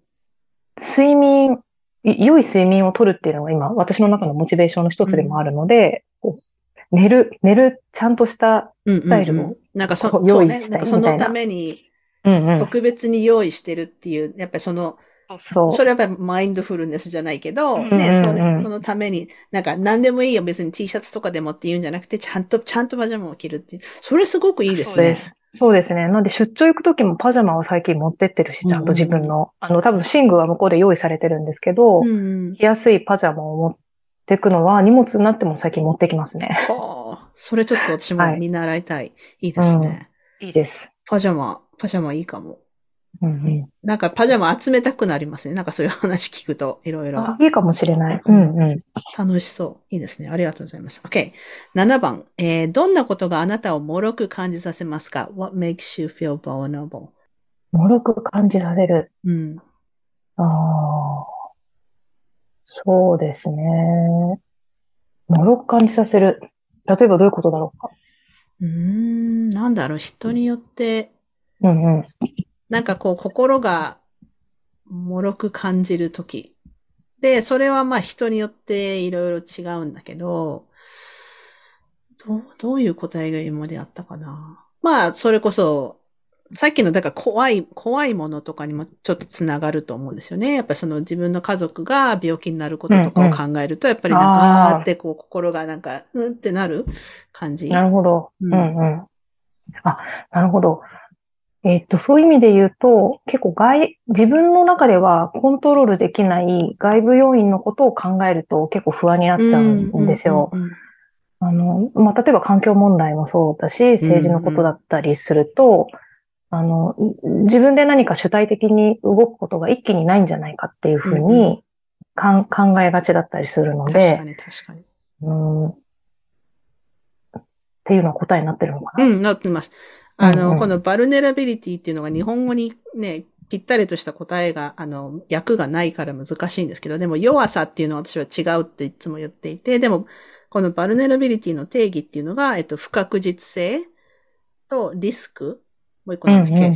睡眠、い良い睡眠をとるっていうのが今、私の中のモチベーションの一つでもあるので、こう寝る、寝る、ちゃんとした、うんうんスタイルをなんかそ、こうそうね。用意したないんかそみたいな。のためにうんうん。特別に用意してるっていう、やっぱりその、そう。それはやっぱりマインドフルネスじゃないけど、うんうんうんね、それそのために、なんか何でもいいよ、別に T シャツとかでもって言うんじゃなくて、ちゃんと、ちゃんとパジャマを着るっていう。それすごくいいですねそうです。。そうですね。なんで出張行くときもパジャマを最近持ってってるし、ちゃんと自分の、あの、多分寝具は向こうで用意されてるんですけど、うんうん。着やすいパジャマを持っていくのは荷物になっても最近持ってきますね。はあ、それちょっと私もはい見習いたい。いいですね。いいです。パジャマ、パジャマいいかも。うんうんなんかパジャマ集めたくなりますね。なんかそういう話聞くと、いろいろあ。いいかもしれない。うんうん。楽しそう。いいですね。ありがとうございます。OK。7番。えー、どんなことがあなたを脆く感じさせますか ?What makes you feel vulnerable? 脆く感じさせる。うん。ああ。そうですね。脆く感じさせる。例えばどういうことだろうか？うーん、なんだろう。人によって、うんうん。なんかこう、心が脆く感じるとき。で、それはまあ人によっていろいろ違うんだけど、どう、どういう答えが今まであったかな？まあ、それこそ、さっきの、だから怖い、怖いものとかにもちょっとつながると思うんですよね。やっぱりその自分の家族が病気になることとかを考えると、やっぱりなんか、あーってこう心がなんか、うんってなる感じ。なるほど。ううんんうん。あ、なるほど。えっと、そういう意味で言うと、結構外、自分の中ではコントロールできない外部要因のことを考えると結構不安になっちゃうんですよ。うんうんうんあの、まあ、例えば環境問題もそうだし、政治のことだったりすると、あの、自分で何か主体的に動くことが一気にないんじゃないかっていうふううんにかん考えがちだったりするので、確かに確かに。うん、っていうのは答えになってるのかな。うん、なってます。あの、うんうんこの vulnerability っていうのが日本語にね、ぴったりとした答えが、あの、訳がないから難しいんですけど、でも弱さっていうのは私は違うっていつも言っていて、でも、この vulnerability の定義っていうのが、えっと、不確実性とリスク。もう一個なんだっけ、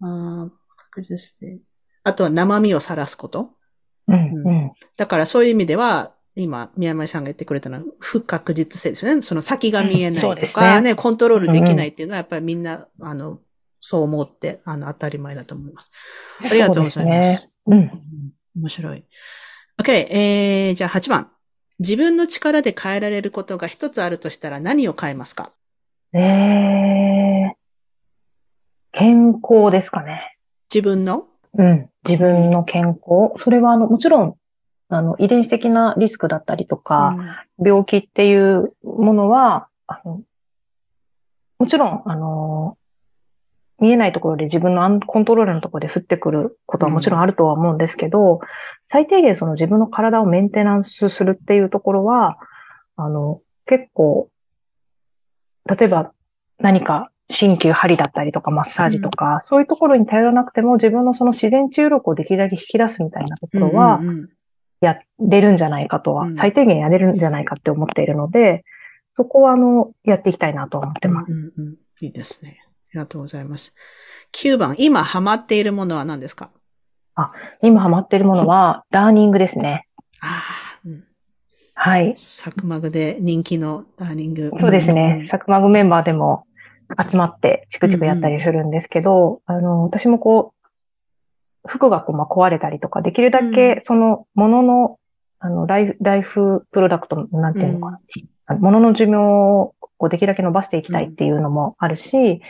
あー不確実性。あとは生身を晒すこと。うんうんだからそういう意味では、今、宮前さんが言ってくれたのは、不確実性ですよね。その先が見えないとか、ねね、コントロールできないっていうのは、やっぱりみんな、あの、そう思って、あの、当たり前だと思います。ありがとうございます。そうですねうん。うん面白い。OK、えー、じゃあ8番。自分の力で変えられることが一つあるとしたら何を変えますか？ええ健康ですかね。自分の？うん。自分の健康。それは、あの、もちろん、あの、遺伝子的なリスクだったりとか、病気っていうものは、あの、もちろん、あの、見えないところで自分のアンコントロールのところで降ってくることはもちろんあるとは思うんですけど、最低限その自分の体をメンテナンスするっていうところは、あの、結構、例えば何か鍼灸針だったりとかマッサージとか、そういうところに頼らなくても自分のその自然治癒力をできるだけ引き出すみたいなところは、うんうんうんやれるんじゃないかとは、うん最低限やれるんじゃないかって思っているので、そこはあの、やっていきたいなと思ってます。うんうんうんいいですね。ありがとうございます。9番、今ハマっているものは何ですか？今ハマっているものは、ラーニングですね。ああ、うん。はい。サクマグで人気のラーニング。そうですんね。サクマグメンバーでも集まってチクチクやったりするんですけど、あの、私もこう、服がこう、まあ、壊れたりとか、できるだうけそのものの、あの、ライフ、ライフプロダクト、なんていうのかな。ものの寿命をこうできるだけ伸ばしていきたいっていうのもあるし、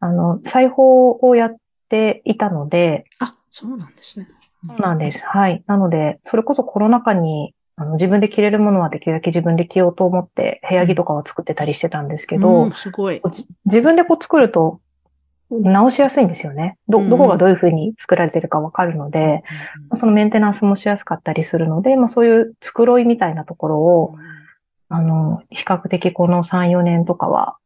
あの、裁縫をやっていたので、あ、そうなんですね。そうなんです。はい。なので、それこそコロナ禍に、あの、自分で着れるものはできるだけ自分で着ようと思って、部屋着とかを作ってたりしてたんですけど、うんすごい。自分でこう作ると、直しやすいんですよね。ど、うんどこがどういう風に作られてるかわかるので、そのメンテナンスもしやすかったりするので、まあそういう繕いみたいなところを、あの、比較的この3、4年とかは、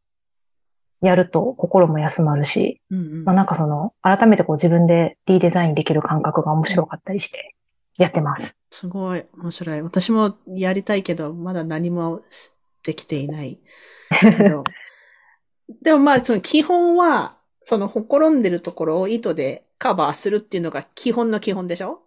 やると心も休まるし、うんうんまあなんかその、改めてこう自分でリデザインできる感覚が面白かったりして、やってます。すごい面白い。私もやりたいけど、まだ何もできていない。でもまあ、その基本は、そのほころんでるところを糸でカバーするっていうのが基本の基本でしょ？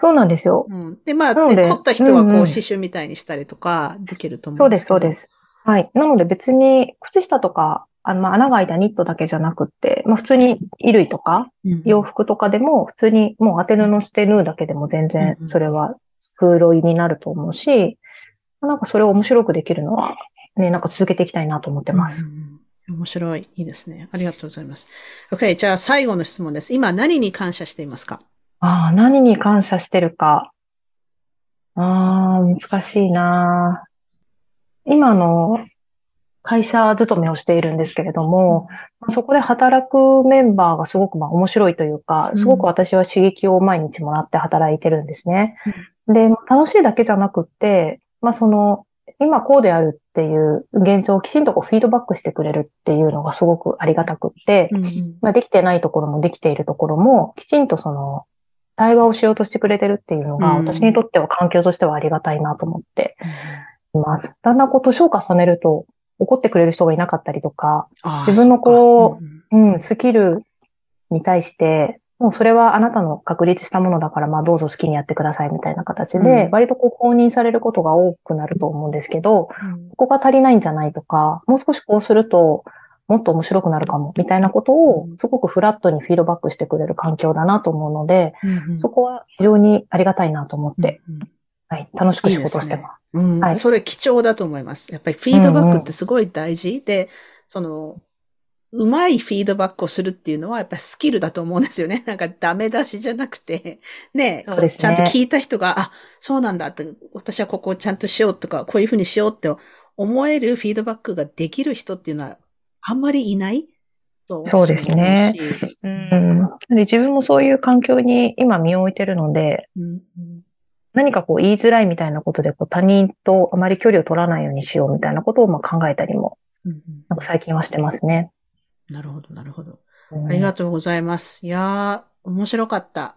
そうなんですよ。うん。で、まあ、なのでで凝った人はこう、うんうん刺繍みたいにしたりとかできると思そうです、うんですけど。そうです。はい。なので別に、靴下とか、あの、まあ、穴が開いたニットだけじゃなくって、まあ、普通に衣類とか、うん洋服とかでも、普通にもう当て布して縫うだけでも全然うんうん、それは黒いになると思うし、なんかそれを面白くできるのは、ね、なんか続けていきたいなと思ってます。うんうんうん面白い。いいですね。ありがとうございます。OK。じゃあ最後の質問です。今何に感謝していますか？ああ、何に感謝してるか。ああ、難しいな。今の会社勤めをしているんですけれども、まあそこで働くメンバーがすごくまあ面白いというか、うんすごく私は刺激を毎日もらって働いてるんですね。で、まあ楽しいだけじゃなくって、まあその、今こうであるっていう現状をきちんとこうフィードバックしてくれるっていうのがすごくありがたくって、うんうん。まあ、できてないところもできているところも、きちんとその、対話をしようとしてくれてるっていうのが、うん。私にとっては環境としてはありがたいなと思っています。だんだんこう、年を重ねると、怒ってくれる人がいなかったりとか、自分のこうそっか。ん。うん、スキルに対して、もうそれはあなたの確立したものだから、まあどうぞ好きにやってくださいみたいな形で、うん。割とこう公認されることが多くなると思うんですけど、うん。ここが足りないんじゃないとか、もう少しこうすると、もっと面白くなるかも、みたいなことをうん、すごくフラットにフィードバックしてくれる環境だなと思うので、うんうん。そこは非常にありがたいなと思って、うんうん。はい、楽しく仕事をしてます。うん、はい。それ貴重だと思います。やっぱりフィードバックってすごい大事。で、その、うまいフィードバックをするっていうのはやっぱりスキルだと思うんですよね。なんかダメ出しじゃなくて、ね、ね。ちゃんと聞いた人が、あ、そうなんだって、私はここをちゃんとしようとか、こういうふうにしようって思えるフィードバックができる人っていうのはあんまりいないとそうですね。思うん。で自分もそういう環境に今身を置いてるので、うんうん。何かこう言いづらいみたいなことでこう他人とあまり距離を取らないようにしようみたいなことをまあ考えたりも、なんか最近はしてますね。なるほど、なるほど。うんありがとうございます。いやー、面白かった。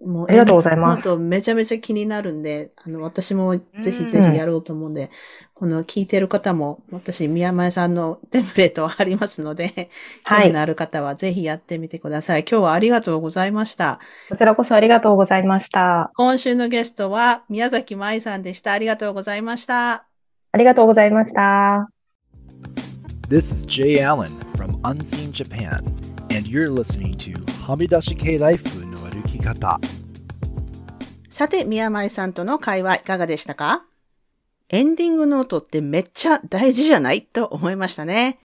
もうありがとうございますめちゃめちゃ気になるんで、あの、私もぜひぜひやろうと思うんで、この聞いてる方も、私、宮前さんのテンプレートはありますので、はい興味のある方はぜひやってみてください。今日はありがとうございました。こちらこそありがとうございました。今週のゲストは宮崎舞さんでした。ありがとうございました。ありがとうございました。This is Jay Allen from Unseen Japan, and you're listening to Hamidashi Kei Life no Arukikata. さて、宮前さんとの会話いかがでしたか？エンディングノートってめっちゃ大事じゃないと思いましたね。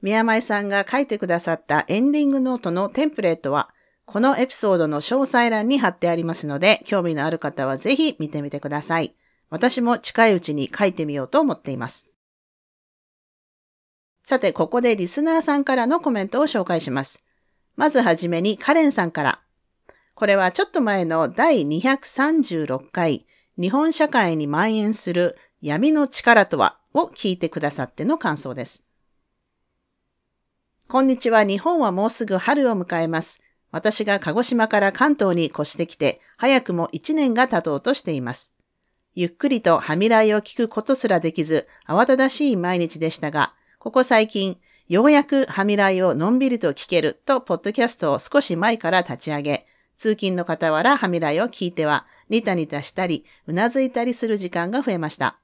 宮前さんが書いてくださったエンディングノートのテンプレートは、このエピソードの詳細欄に貼ってありますので、興味のある方はぜひ見てみてください。私も近いうちに書いてみようと思っています。さて、ここでリスナーさんからのコメントを紹介します。まずはじめにカレンさんから。これはちょっと前の第236回、日本社会に蔓延する闇の力とはを聞いてくださっての感想です。こんにちは。日本はもうすぐ春を迎えます。私が鹿児島から関東に越してきて、早くも1年が経とうとしています。ゆっくりとはみらいを聞くことすらできず、慌ただしい毎日でしたが、ここ最近、ようやくはみらいをのんびりと聞けると、ポッドキャストを少し前から立ち上げ、通勤の傍らはみらいを聞いては、ニタニタしたり、うなずいたりする時間が増えました。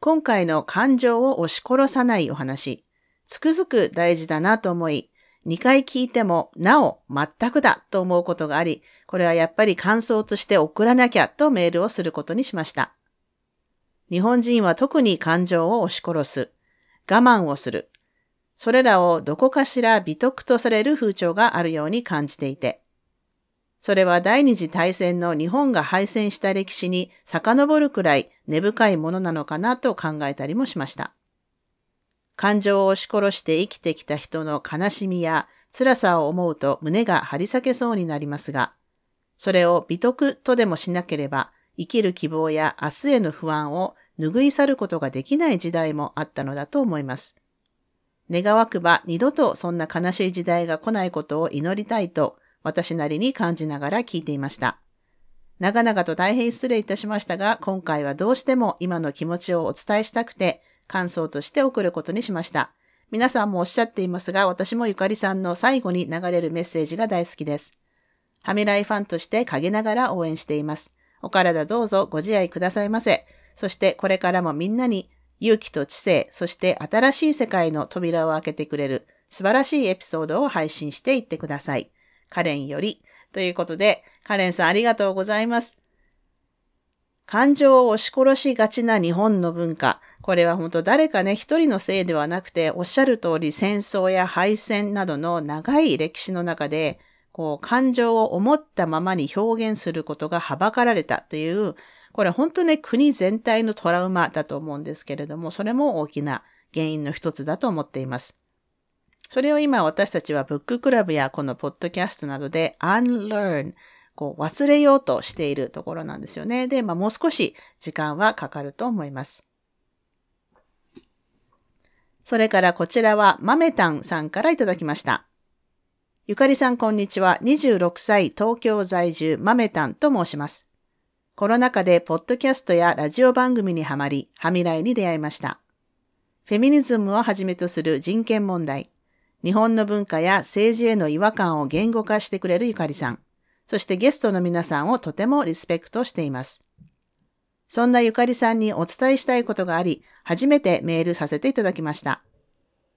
今回の感情を押し殺さないお話、つくづく大事だなと思い、2回聞いても、なお、全くだと思うことがあり、これはやっぱり感想として送らなきゃとメールをすることにしました。日本人は特に感情を押し殺す。我慢をする。それらをどこかしら美徳とされる風潮があるように感じていて、それは第二次大戦の日本が敗戦した歴史に遡るくらい根深いものなのかなと考えたりもしました。感情を押し殺して生きてきた人の悲しみや辛さを思うと胸が張り裂けそうになりますが、それを美徳とでもしなければ生きる希望や明日への不安を拭い去ることができない時代もあったのだと思います。願わくば二度とそんな悲しい時代が来ないことを祈りたいと私なりに感じながら聞いていました。長々と大変失礼いたしましたが、今回はどうしても今の気持ちをお伝えしたくて、感想として送ることにしました。皆さんもおっしゃっていますが、私もゆかりさんの最後に流れるメッセージが大好きです。ハミライファンとして陰ながら応援しています。お体どうぞご自愛くださいませ。そしてこれからもみんなに勇気と知性、そして新しい世界の扉を開けてくれる素晴らしいエピソードを配信していってください。カレンより。ということで、カレンさんありがとうございます。感情を押し殺しがちな日本の文化。これは本当誰かね、一人のせいではなくて、おっしゃる通り戦争や敗戦などの長い歴史の中で、こう、感情を思ったままに表現することがはばかられたという、これ本当ね、国全体のトラウマだと思うんですけれども、それも大きな原因の一つだと思っています。それを今私たちはブッククラブやこのポッドキャストなどで unlearn こう忘れようとしているところなんですよね。で、まあもう少し時間はかかると思います。それからこちらはマメタンさんからいただきました。ゆかりさんこんにちは。26歳東京在住マメタンと申します。コロナ禍でポッドキャストやラジオ番組にはまり、はみらいに出会いました。フェミニズムをはじめとする人権問題、日本の文化や政治への違和感を言語化してくれるゆかりさん、そしてゲストの皆さんをとてもリスペクトしています。そんなゆかりさんにお伝えしたいことがあり、初めてメールさせていただきました。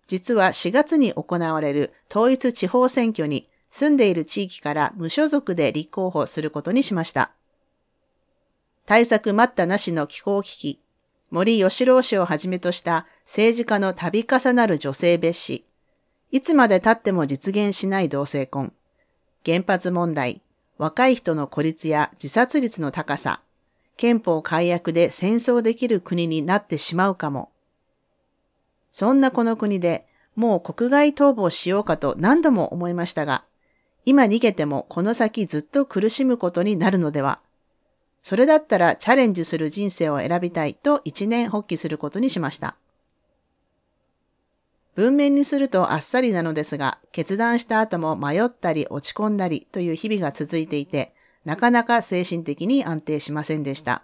実は4月に行われる統一地方選挙に住んでいる地域から無所属で立候補することにしました。対策待ったなしの気候危機、森吉郎氏をはじめとした政治家の度重なる女性蔑視、いつまで経っても実現しない同性婚、原発問題、若い人の孤立や自殺率の高さ、憲法改悪で戦争できる国になってしまうかも。そんなこの国でもう国外逃亡しようかと何度も思いましたが、今逃げてもこの先ずっと苦しむことになるのでは。それだったらチャレンジする人生を選びたいと一年発起することにしました。文面にするとあっさりなのですが、決断した後も迷ったり落ち込んだりという日々が続いていて、なかなか精神的に安定しませんでした。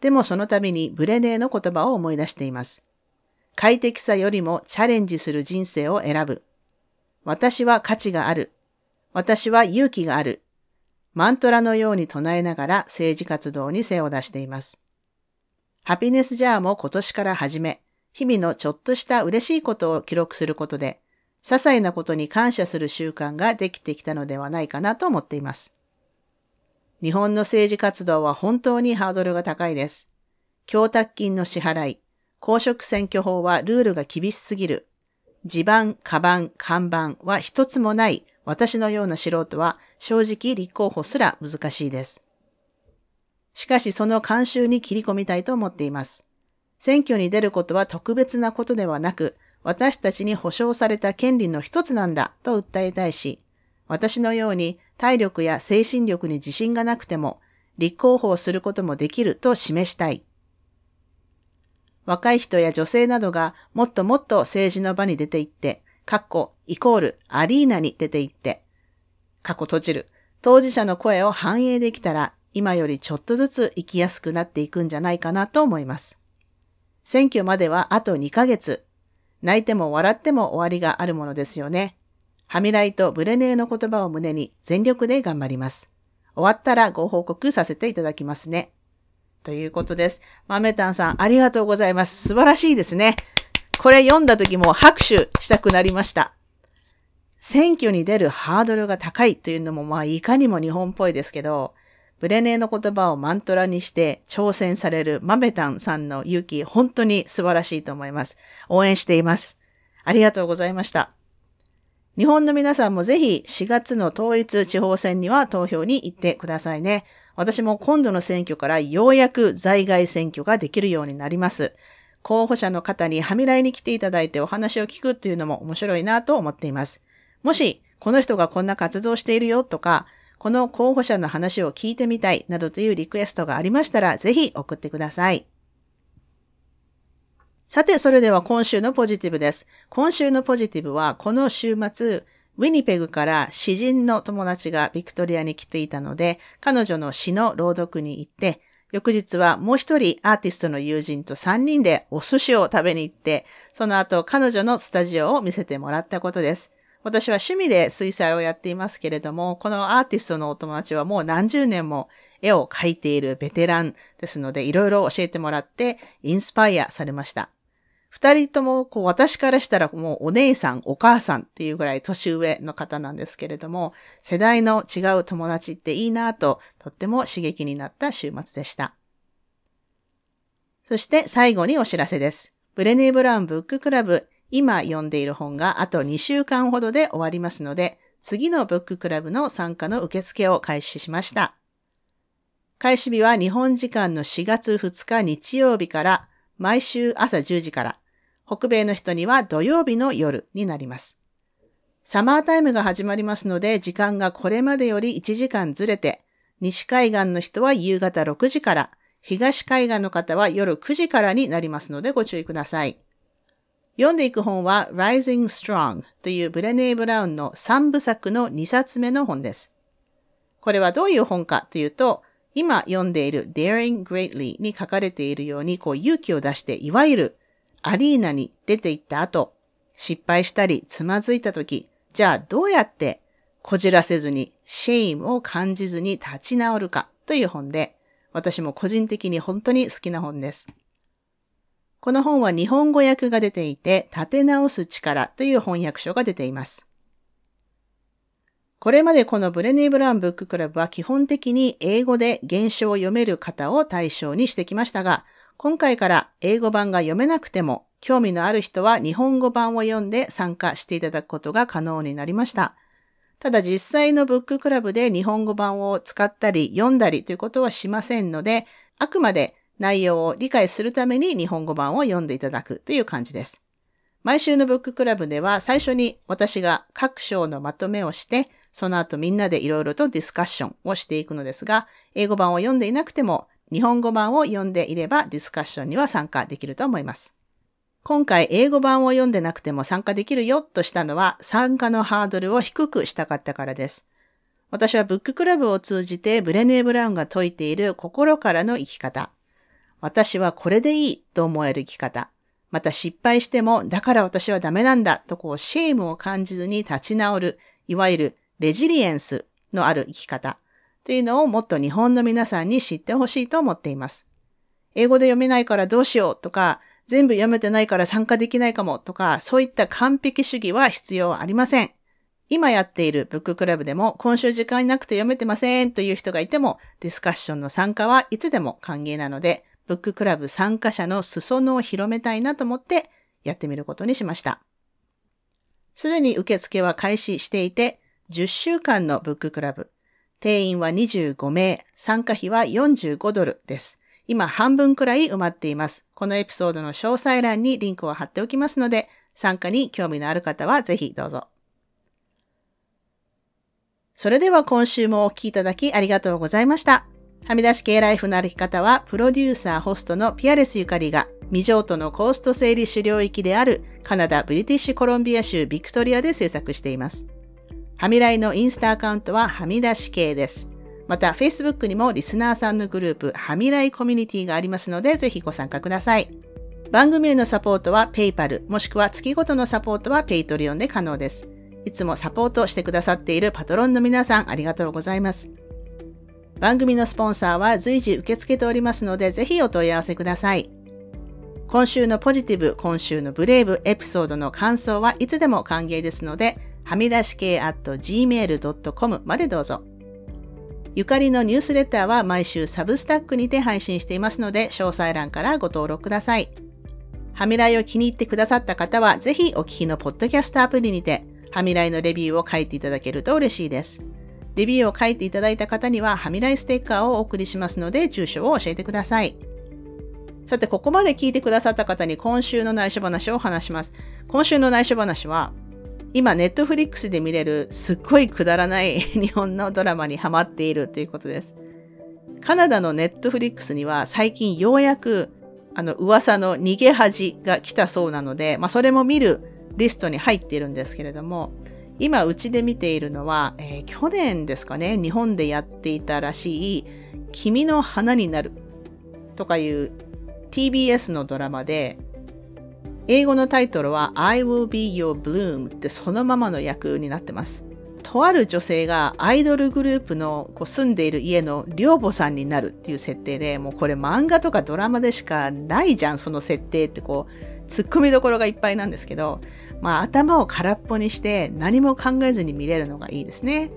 でもその度にブレネーの言葉を思い出しています。快適さよりもチャレンジする人生を選ぶ。私は価値がある。私は勇気がある。マントラのように唱えながら政治活動に背を出しています。ハピネスジャーも今年から始め、日々のちょっとした嬉しいことを記録することで、些細なことに感謝する習慣ができてきたのではないかなと思っています。日本の政治活動は本当にハードルが高いです。供託金の支払い、公職選挙法はルールが厳しすぎる。地盤、カバン、看板は一つもない私のような素人は正直立候補すら難しいです。しかしその慣習に切り込みたいと思っています。選挙に出ることは特別なことではなく、私たちに保障された権利の一つなんだと訴えたいし、私のように体力や精神力に自信がなくても、立候補をすることもできると示したい。若い人や女性などがもっともっと政治の場に出て行って、カッコ、イコール、アリーナに出て行って、過去閉じる、当事者の声を反映できたら、今よりちょっとずつ生きやすくなっていくんじゃないかなと思います。選挙まではあと2ヶ月。泣いても笑っても終わりがあるものですよね。ハミライとブレネーの言葉を胸に全力で頑張ります。終わったらご報告させていただきますね。ということです。マメタンさん、ありがとうございます。素晴らしいですね。これ読んだ時も拍手したくなりました。選挙に出るハードルが高いというのもまあいかにも日本っぽいですけど、ブレネーの言葉をマントラにして挑戦されるマメタンさんの勇気、本当に素晴らしいと思います。応援しています。ありがとうございました。日本の皆さんもぜひ4月の統一地方選には投票に行ってくださいね。私も今度の選挙からようやく在外選挙ができるようになります。候補者の方にはみらいに来ていただいてお話を聞くっていうのも面白いなと思っています。もし、この人がこんな活動しているよとか、この候補者の話を聞いてみたいなどというリクエストがありましたら、ぜひ送ってください。さて、それでは今週のポジティブです。今週のポジティブは、この週末、ウィニペグから詩人の友達がビクトリアに来ていたので、彼女の詩の朗読に行って、翌日はもう一人アーティストの友人と三人でお寿司を食べに行って、その後彼女のスタジオを見せてもらったことです。私は趣味で水彩をやっていますけれども、このアーティストのお友達はもう何十年も絵を描いているベテランですので、いろいろ教えてもらってインスパイアされました。二人とも、こう、私からしたらもうお姉さん、お母さんっていうぐらい年上の方なんですけれども、世代の違う友達っていいなと、とっても刺激になった週末でした。そして最後にお知らせです。ブレネー・ブラウンブッククラブ今読んでいる本があと2週間ほどで終わりますので、次のブッククラブの参加の受付を開始しました。開始日は日本時間の4月2日日曜日から毎週朝10時から、北米の人には土曜日の夜になります。サマータイムが始まりますので、時間がこれまでより1時間ずれて、西海岸の人は夕方6時から、東海岸の方は夜9時からになりますのでご注意ください。読んでいく本は Rising Strong というブレネー・ブラウンの3部作の2冊目の本です。これはどういう本かというと、今読んでいる Daring Greatly に書かれているようにこう勇気を出していわゆるアリーナに出て行った後、失敗したりつまずいた時、じゃあどうやってこじらせずにシェイムを感じずに立ち直るかという本で、私も個人的に本当に好きな本です。この本は日本語訳が出ていて、立て直す力という翻訳書が出ています。これまでこのブレネー・ブラウンブッククラブは基本的に英語で原書を読める方を対象にしてきましたが、今回から英語版が読めなくても、興味のある人は日本語版を読んで参加していただくことが可能になりました。ただ実際のブッククラブで日本語版を使ったり読んだりということはしませんので、あくまで内容を理解するために日本語版を読んでいただくという感じです。毎週のブッククラブでは最初に私が各章のまとめをして、その後みんなでいろいろとディスカッションをしていくのですが、英語版を読んでいなくても日本語版を読んでいればディスカッションには参加できると思います。今回英語版を読んでなくても参加できるよとしたのは参加のハードルを低くしたかったからです。私はブッククラブを通じてブレネー・ブラウンが説いている心からの生き方、私はこれでいいと思える生き方。また失敗しても、だから私はダメなんだとこう、シェームを感じずに立ち直る、いわゆるレジリエンスのある生き方というのをもっと日本の皆さんに知ってほしいと思っています。英語で読めないからどうしようとか、全部読めてないから参加できないかもとか、そういった完璧主義は必要ありません。今やっているブッククラブでも今週時間なくて読めてませんという人がいても、ディスカッションの参加はいつでも歓迎なので、ブッククラブ参加者の裾野を広めたいなと思ってやってみることにしました。すでに受付は開始していて、10週間のブッククラブ。定員は25名、参加費は45ドルです。今半分くらい埋まっています。このエピソードの詳細欄にリンクを貼っておきますので、参加に興味のある方はぜひどうぞ。それでは今週もお聴きいただきありがとうございました。はみ出し系ライフの歩き方は、プロデューサー、ホストのピアレスゆかりが、未譲渡のコースト整理主領域であるカナダ・ブリティッシュコロンビア州ビクトリアで制作しています。はみらいのインスタアカウントははみ出し系です。また、Facebook にもリスナーさんのグループ、はみらいコミュニティがありますので、ぜひご参加ください。番組へのサポートは PayPal、もしくは月ごとのサポートは Patreon で可能です。いつもサポートしてくださっているパトロンの皆さんありがとうございます。番組のスポンサーは随時受け付けておりますので、ぜひお問い合わせください。今週のポジティブ、今週のブレイブエピソードの感想はいつでも歓迎ですので、はみ出し系 at gmail.com までどうぞ。ゆかりのニュースレターは毎週サブスタックにて配信していますので、詳細欄からご登録ください。はみらいを気に入ってくださった方は、ぜひお聞きのポッドキャストアプリにて、はみらいのレビューを書いていただけると嬉しいです。レビューを書いていただいた方には、はみらいステッカーをお送りしますので、住所を教えてください。さて、ここまで聞いてくださった方に今週の内緒話を話します。今週の内緒話は、今、ネットフリックスで見れるすっごいくだらない 日本のドラマにハマっているということです。カナダのネットフリックスには最近ようやくあの噂の逃げ恥が来たそうなので、まあそれも見るリストに入っているんですけれども、今うちで見ているのは、えー、去年ですかね、日本でやっていたらしい、君の花になるとかいう TBS のドラマで、英語のタイトルは I will be your bloom ってそのままの役になってます。とある女性がアイドルグループのこう住んでいる家の寮母さんになるっていう設定で、もうこれ漫画とかドラマでしかないじゃん、その設定ってこう、突っ込みどころがいっぱいなんですけど、まあ頭を空っぽにして何も考えずに見れるのがいいですね。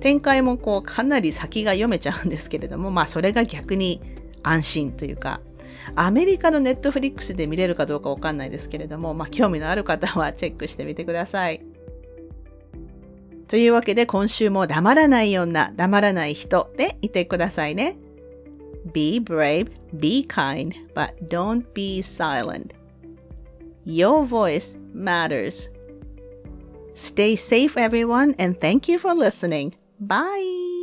展開もこうかなり先が読めちゃうんですけれども、まあそれが逆に安心というか、アメリカのネットフリックスで見れるかどうかわかんないですけれども、まあ、興味のある方はチェックしてみてください。というわけで今週も黙らない女、黙らない人でいてくださいね。Be brave, be kind, but don't be silent. Your voice matters. Stay safe everyone and thank you for listening. Bye!